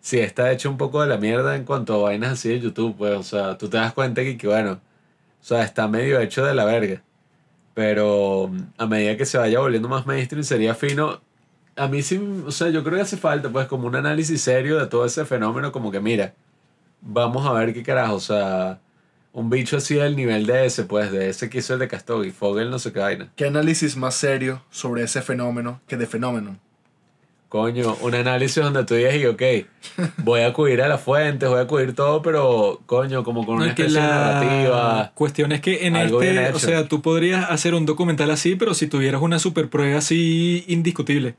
sí está hecho un poco de la mierda en cuanto a vainas así de YouTube, pues. O sea, tú te das cuenta que, bueno, o sea, está medio hecho de la verga. Pero a medida que se vaya volviendo más mainstream sería fino a mí sí, o sea, yo creo que hace falta pues como un análisis serio de todo ese fenómeno, como que mira, vamos a ver qué carajo, o sea, un bicho así del nivel de ese, pues, de ese que hizo el de Castogui, Fogel no sé qué vaina. ¿Qué análisis más serio sobre ese fenómeno que de fenómeno? Coño, un análisis donde tú digas, y ok, voy a acudir a las fuentes, voy a acudir todo, pero coño, como con No, una que especie la narrativa. cuestión es que en este, o sea, tú podrías hacer un documental así, pero si tuvieras una super prueba así indiscutible.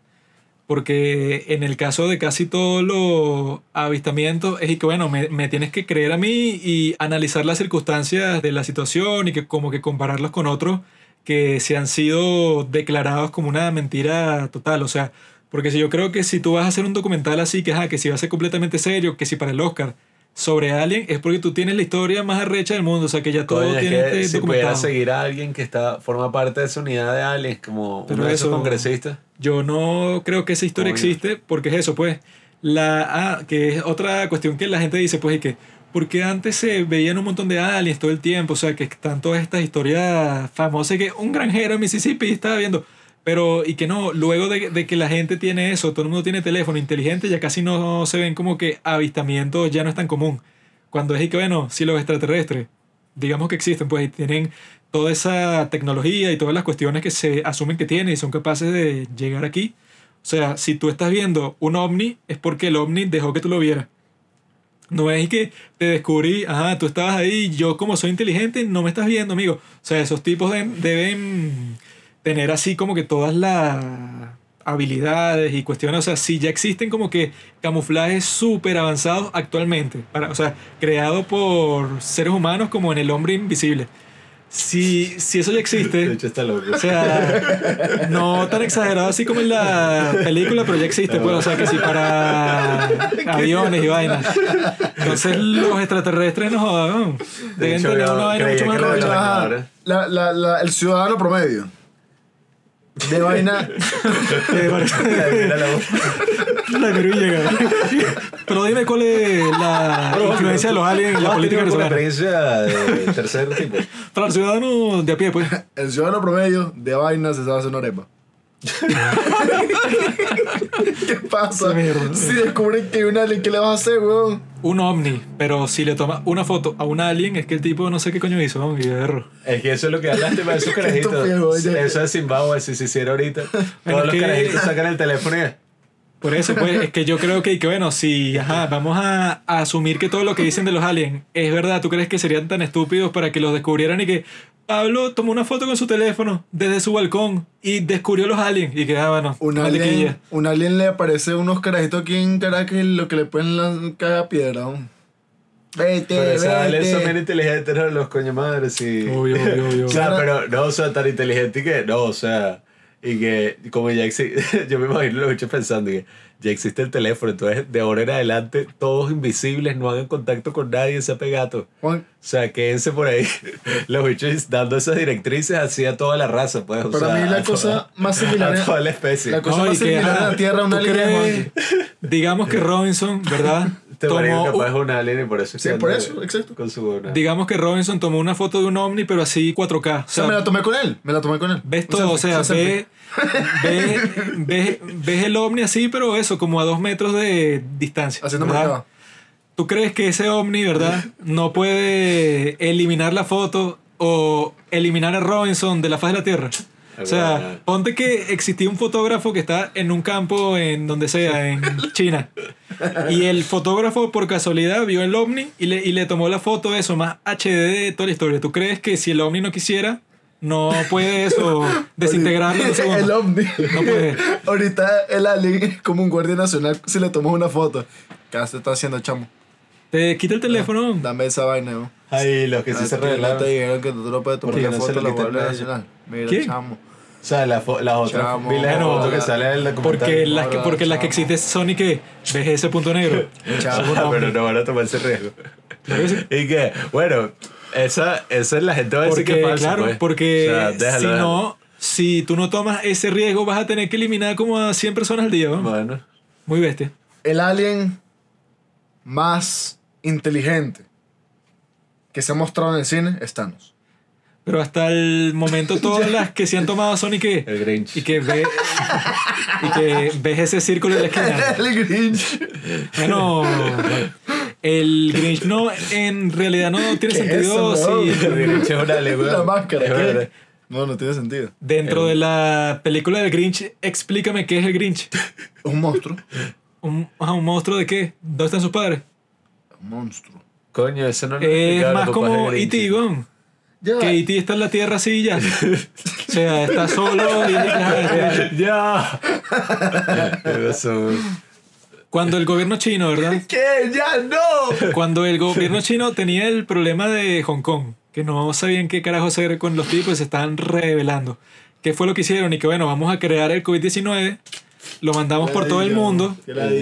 Porque en el caso de casi todos los avistamientos es que, bueno, me, me tienes que creer a mí y analizar las circunstancias de la situación y que como que compararlos con otros que se han sido declarados como una mentira total. O sea, porque si yo creo que si tú vas a hacer un documental así, que, ajá, que si va a ser completamente serio, que si para el Oscar sobre Alien, es porque tú tienes la historia más arrecha del mundo. O sea, que ya todo Coño, es tiene que este si pudiera seguir a alguien que está, forma parte de esa unidad de aliens, como Pero uno de esos eso- congresistas. Yo no creo que esa historia Obvio. existe porque es eso, pues. La, ah, que es otra cuestión que la gente dice, pues, y que. Porque antes se veían un montón de aliens todo el tiempo, o sea, que están todas estas historias famosas que un granjero en Mississippi estaba viendo. Pero, y que no, luego de, que la gente tiene eso, todo el mundo tiene teléfono inteligente, ya casi no se ven como que avistamientos ya no es tan común. Cuando es que, bueno, si los extraterrestres, digamos que existen, pues tienen toda esa tecnología y todas las cuestiones que se asumen que tienen y son capaces de llegar aquí. O sea, si tú estás viendo un ovni, es porque el ovni dejó que tú lo vieras. No es que te descubrí, ajá, tú estabas ahí, yo como soy inteligente, no me estás viendo, amigo. O sea, esos tipos de- deben tener así como que todas las habilidades y cuestiones, o sea, si ya existen como que camuflajes súper avanzados actualmente, para, o sea, creados por seres humanos como en el hombre invisible. Si, si eso ya De existe, hecho, está loco. o sea, no tan exagerado así como en la película, pero ya existe, pues, o sea, que sí para aviones y vainas. Entonces los extraterrestres no jodan, De deben tener una vaina mucho más de. La, la, la, el ciudadano promedio. De vaina. Parece- Mira la voz. La Perú llega. Pero dime cuál es la influencia de los aliens en la ¿No has política venezolana. experiencia de tercer tipo? Para el ciudadano de a pie, pues. El ciudadano promedio de vaina se sabe hacer una arepa. ¿Qué pasa? Si descubren que hay un alien, ¿qué le vas a hacer, weón? Un ovni, pero si le toma una foto a un alien, es que el tipo no sé qué coño hizo, error. Es que eso es lo que hablaste para esos carajitos. Eso es Zimbabue, si se hiciera ahorita. Todos los que- carajitos sacan el teléfono y... Por eso, pues, es que yo creo que, que bueno, si ajá, vamos a, a asumir que todo lo que dicen de los aliens es verdad, ¿tú crees que serían tan estúpidos para que los descubrieran y que Pablo tomó una foto con su teléfono desde su balcón y descubrió los aliens? Y que, ah, bueno, Un alien, un alien le aparece unos carajitos aquí en Caracas y lo que le pueden lanzar piedra. weón. Vete, Pero esos aliens son bien vete. inteligentes, ¿no? Los coño madres y... Obvio, obvio, obvio. O sea, pero no, o sea, tan inteligente que no, o sea, y que como ya existe, yo me imagino los bichos pensando que ya existe el teléfono, entonces de ahora en adelante todos invisibles, no hagan contacto con nadie, ese pegato. Juan, O sea, quédense por ahí, los bichos dando esas directrices así a toda la raza, pues. o Para sea, mí la cosa toda- más similar a es- toda la especie. la cosa No, más similar a la Tierra, un ¿tú alien es crees- monkey. Digamos que Robinson, ¿verdad? Te parece Tomó que capaz es un- alien y por eso es Sí, por eso, exacto. Con su una- digamos que Robinson tomó una foto de un ovni, pero así 4K. O O sea, me la tomé con él. Me la tomé con él. ves todo, o sea, un selfie. ve, ve- ve- ves el ovni así, pero eso, como a dos metros de distancia. Haciendo mercado. ¿Tú crees que ese ovni, verdad, no puede eliminar la foto o eliminar a Robinson de la faz de la Tierra? O sea, ponte que existía un fotógrafo que está en un campo en donde sea, en China. Y el fotógrafo por casualidad vio el ovni y le, y le tomó la foto eso, más HD de toda la historia. ¿Tú crees que si el ovni no quisiera, no puede eso desintegrarlo en un segundo? El ovni. No puede. Ahorita el alien es como un guardia nacional si le tomas una foto. ¿Qué se está haciendo, chamo? Te quita el teléfono. Dame esa vaina, weón. Ay, los que sí Ah, se no revelaron. te dijeron que tú no puedes tomar no se foto de la Guardia. Nacional. Mira, ¿Qué? chamo. O sea, la las otras Chamo, vi la bueno, foto que la- sale en el documental. Porque las que, porque las que chamo. existe son y que ves ese punto negro. Chamo. Ah, pero no van a tomar ese riesgo. Y que, bueno, esa, esa es la gente va a decir Porque, que es falsa. claro, pues. porque O sea, déjalo, si déjalo. no, si tú no tomas ese riesgo, vas a tener que eliminar como a 100 personas al día. ¿no? Bueno, Muy bestia. El alien más inteligente que se ha mostrado en el cine es Thanos. Pero hasta el momento todas las que se han tomado son y que... el Grinch. Y que, ve, y que ves ese círculo de la esquina. el Grinch. Bueno, el Grinch no, en realidad no tiene ¿Qué es sentido eso, El Grinch es un alien, weón. La máscara. Es ¿qué? verdad. No, no tiene sentido. dentro de la película del Grinch, explícame qué es el Grinch. Un monstruo. ¿Un, ajá, ¿un monstruo de qué? ¿Dónde están sus padres? Un monstruo. Coño, eso no lo Es más como. E.T.. Ya. Que E.T. está en la tierra así ya. O sea, está solo y ya. Cuando el gobierno chino, ¿verdad? ¿Qué? ¡Ya no! Cuando el gobierno chino tenía el problema de Hong Kong, que no sabían qué carajo hacer con los tipos y se estaban revelando. ¿Qué fue lo que hicieron? Y que bueno, vamos a crear el COVID-19, lo mandamos por todo el mundo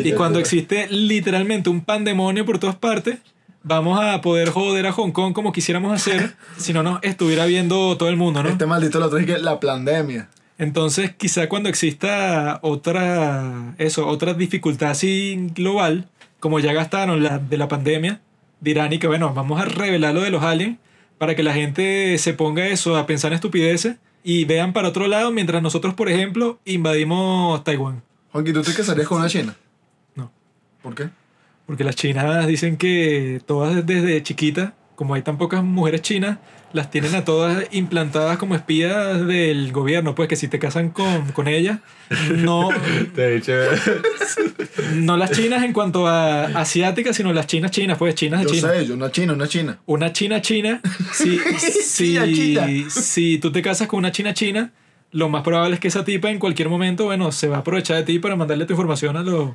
y cuando existe literalmente un pandemonio por todas partes, vamos a poder joder a Hong Kong como quisiéramos hacer si no nos estuviera viendo todo el mundo, ¿no? Este maldito lo traje que la pandemia. Entonces, quizá cuando exista otra, eso, otra dificultad así global, como ya gastaron la de la pandemia, dirán y que bueno, vamos a revelar lo de los aliens para que la gente se ponga eso a pensar en estupideces y vean para otro lado mientras nosotros, por ejemplo, invadimos Taiwán. Juanqui, ¿tú te casarías con una china? No. ¿Por qué? Porque las chinas dicen que todas desde chiquitas, como hay tan pocas mujeres chinas, las tienen a todas implantadas como espías del gobierno. Pues que si te casan con, con ellas, no, Te he dicho. no las chinas en cuanto a asiáticas, sino las chinas chinas, pues chinas de Yo China. sé, yo una china, una china. Una china china, si, si, China, china. si tú te casas con una china china, lo más probable es que esa tipa en cualquier momento, bueno, se va a aprovechar de ti para mandarle tu información a los...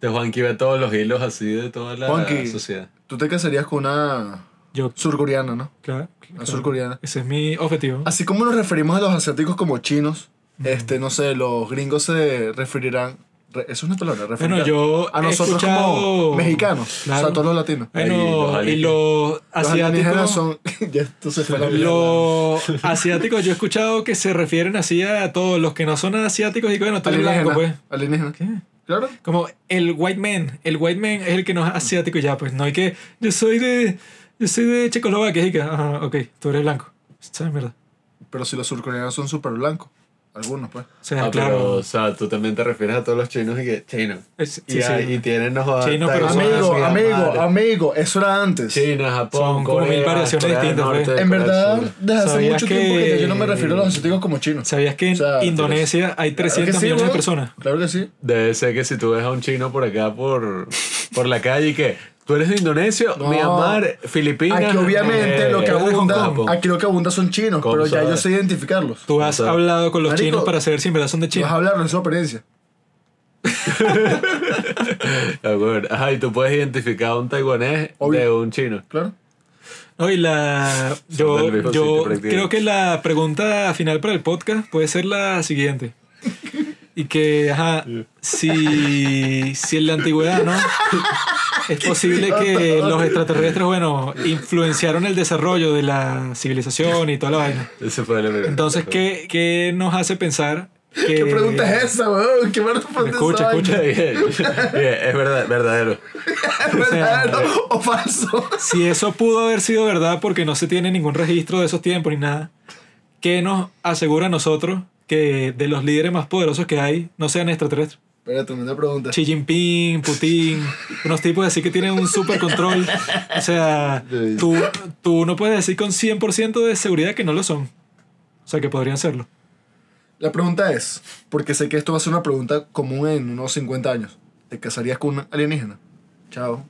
De Juanqui ve todos los hilos así de toda la Juanqui. sociedad. Tú te casarías con una Yo, surcoreana, ¿no? claro. Una claro. surcoreana. Ese es mi objetivo. Así como nos referimos a los asiáticos como chinos, este, no sé, los gringos se referirán. re- eso es una palabra, Bueno, yo a nosotros escuchado- como mexicanos, o Claro. sea, todos los latinos. Los Bueno, y los Los asiáticos... son. ya esto se fue la. Los asiáticos, yo he escuchado que se refieren así a todos los que no son asiáticos y que bueno, tú eres blanco, pues. Alienígena. ¿Qué? Claro. Como el white man. El white man es el que no es asiático ya, pues no hay que. Yo soy de. Yo soy de Checoslovaquia y que. Ajá, ok, tú eres blanco. ¿Sabes, mierda? Pero si los surcoreanos son súper blancos. Algunos, pues. O sea, Ah, claro. pero, o sea, tú también te refieres a todos los chinos y que chino. Es- y, sí, sí. y tienen no jodas, Chino, pero Amigo, sí, amigo, madre. amigo, eso era antes. China, Japón, Son como mil variaciones Corea distintas, Norte, pues. En verdad, desde hace ¿Sabías mucho tiempo que yo no me refiero a los asiáticos como chinos. ¿Sabías que en O sea, Indonesia hay 300 Claro que sí, millones de weón. personas? Claro que sí. Debe ser que si tú ves a un chino por acá, por, por la calle y que tú eres de Indonesia, No. Myanmar, Filipinas. Aquí obviamente eh, lo que eres de Hong abunda, Kong. aquí lo que abunda son chinos, ¿Cómo pero ya sabes? yo sé identificarlos. Tú has hablado con los marico, chinos para saber si en verdad son de Vas a China. hablar de su experiencia. De acuerdo. Ajá, y tú puedes identificar a un taiwanés Obvio. de un chino. Claro. No, y la. Son Yo, mismo yo sitio, prácticamente. creo que la pregunta final para el podcast puede ser la siguiente. Y que, ajá, si, si en la antigüedad, ¿no? Es posible que los extraterrestres, bueno, influenciaron el desarrollo de la civilización y toda la vaina. Fue el Entonces, ¿qué, qué nos hace pensar que... ¿Qué pregunta es esa, weón? ¿Qué me Escucha, esa escucha. Bien, bien, es verdad, verdadero. ¿Es verdadero o falso? Si eso pudo haber sido verdad porque no se tiene ningún registro de esos tiempos ni nada, ¿qué nos asegura a nosotros que de los líderes más poderosos que hay no sean extraterrestres? Espera, tremenda pregunta. Xi Jinping, Putin, unos tipos así que tienen un super control. O sea, tú, tú no puedes decir con 100% de seguridad que no lo son. O sea, que podrían serlo. La pregunta es, porque sé que esto va a ser una pregunta común en unos 50 años. ¿Te casarías con un alienígena? Chao.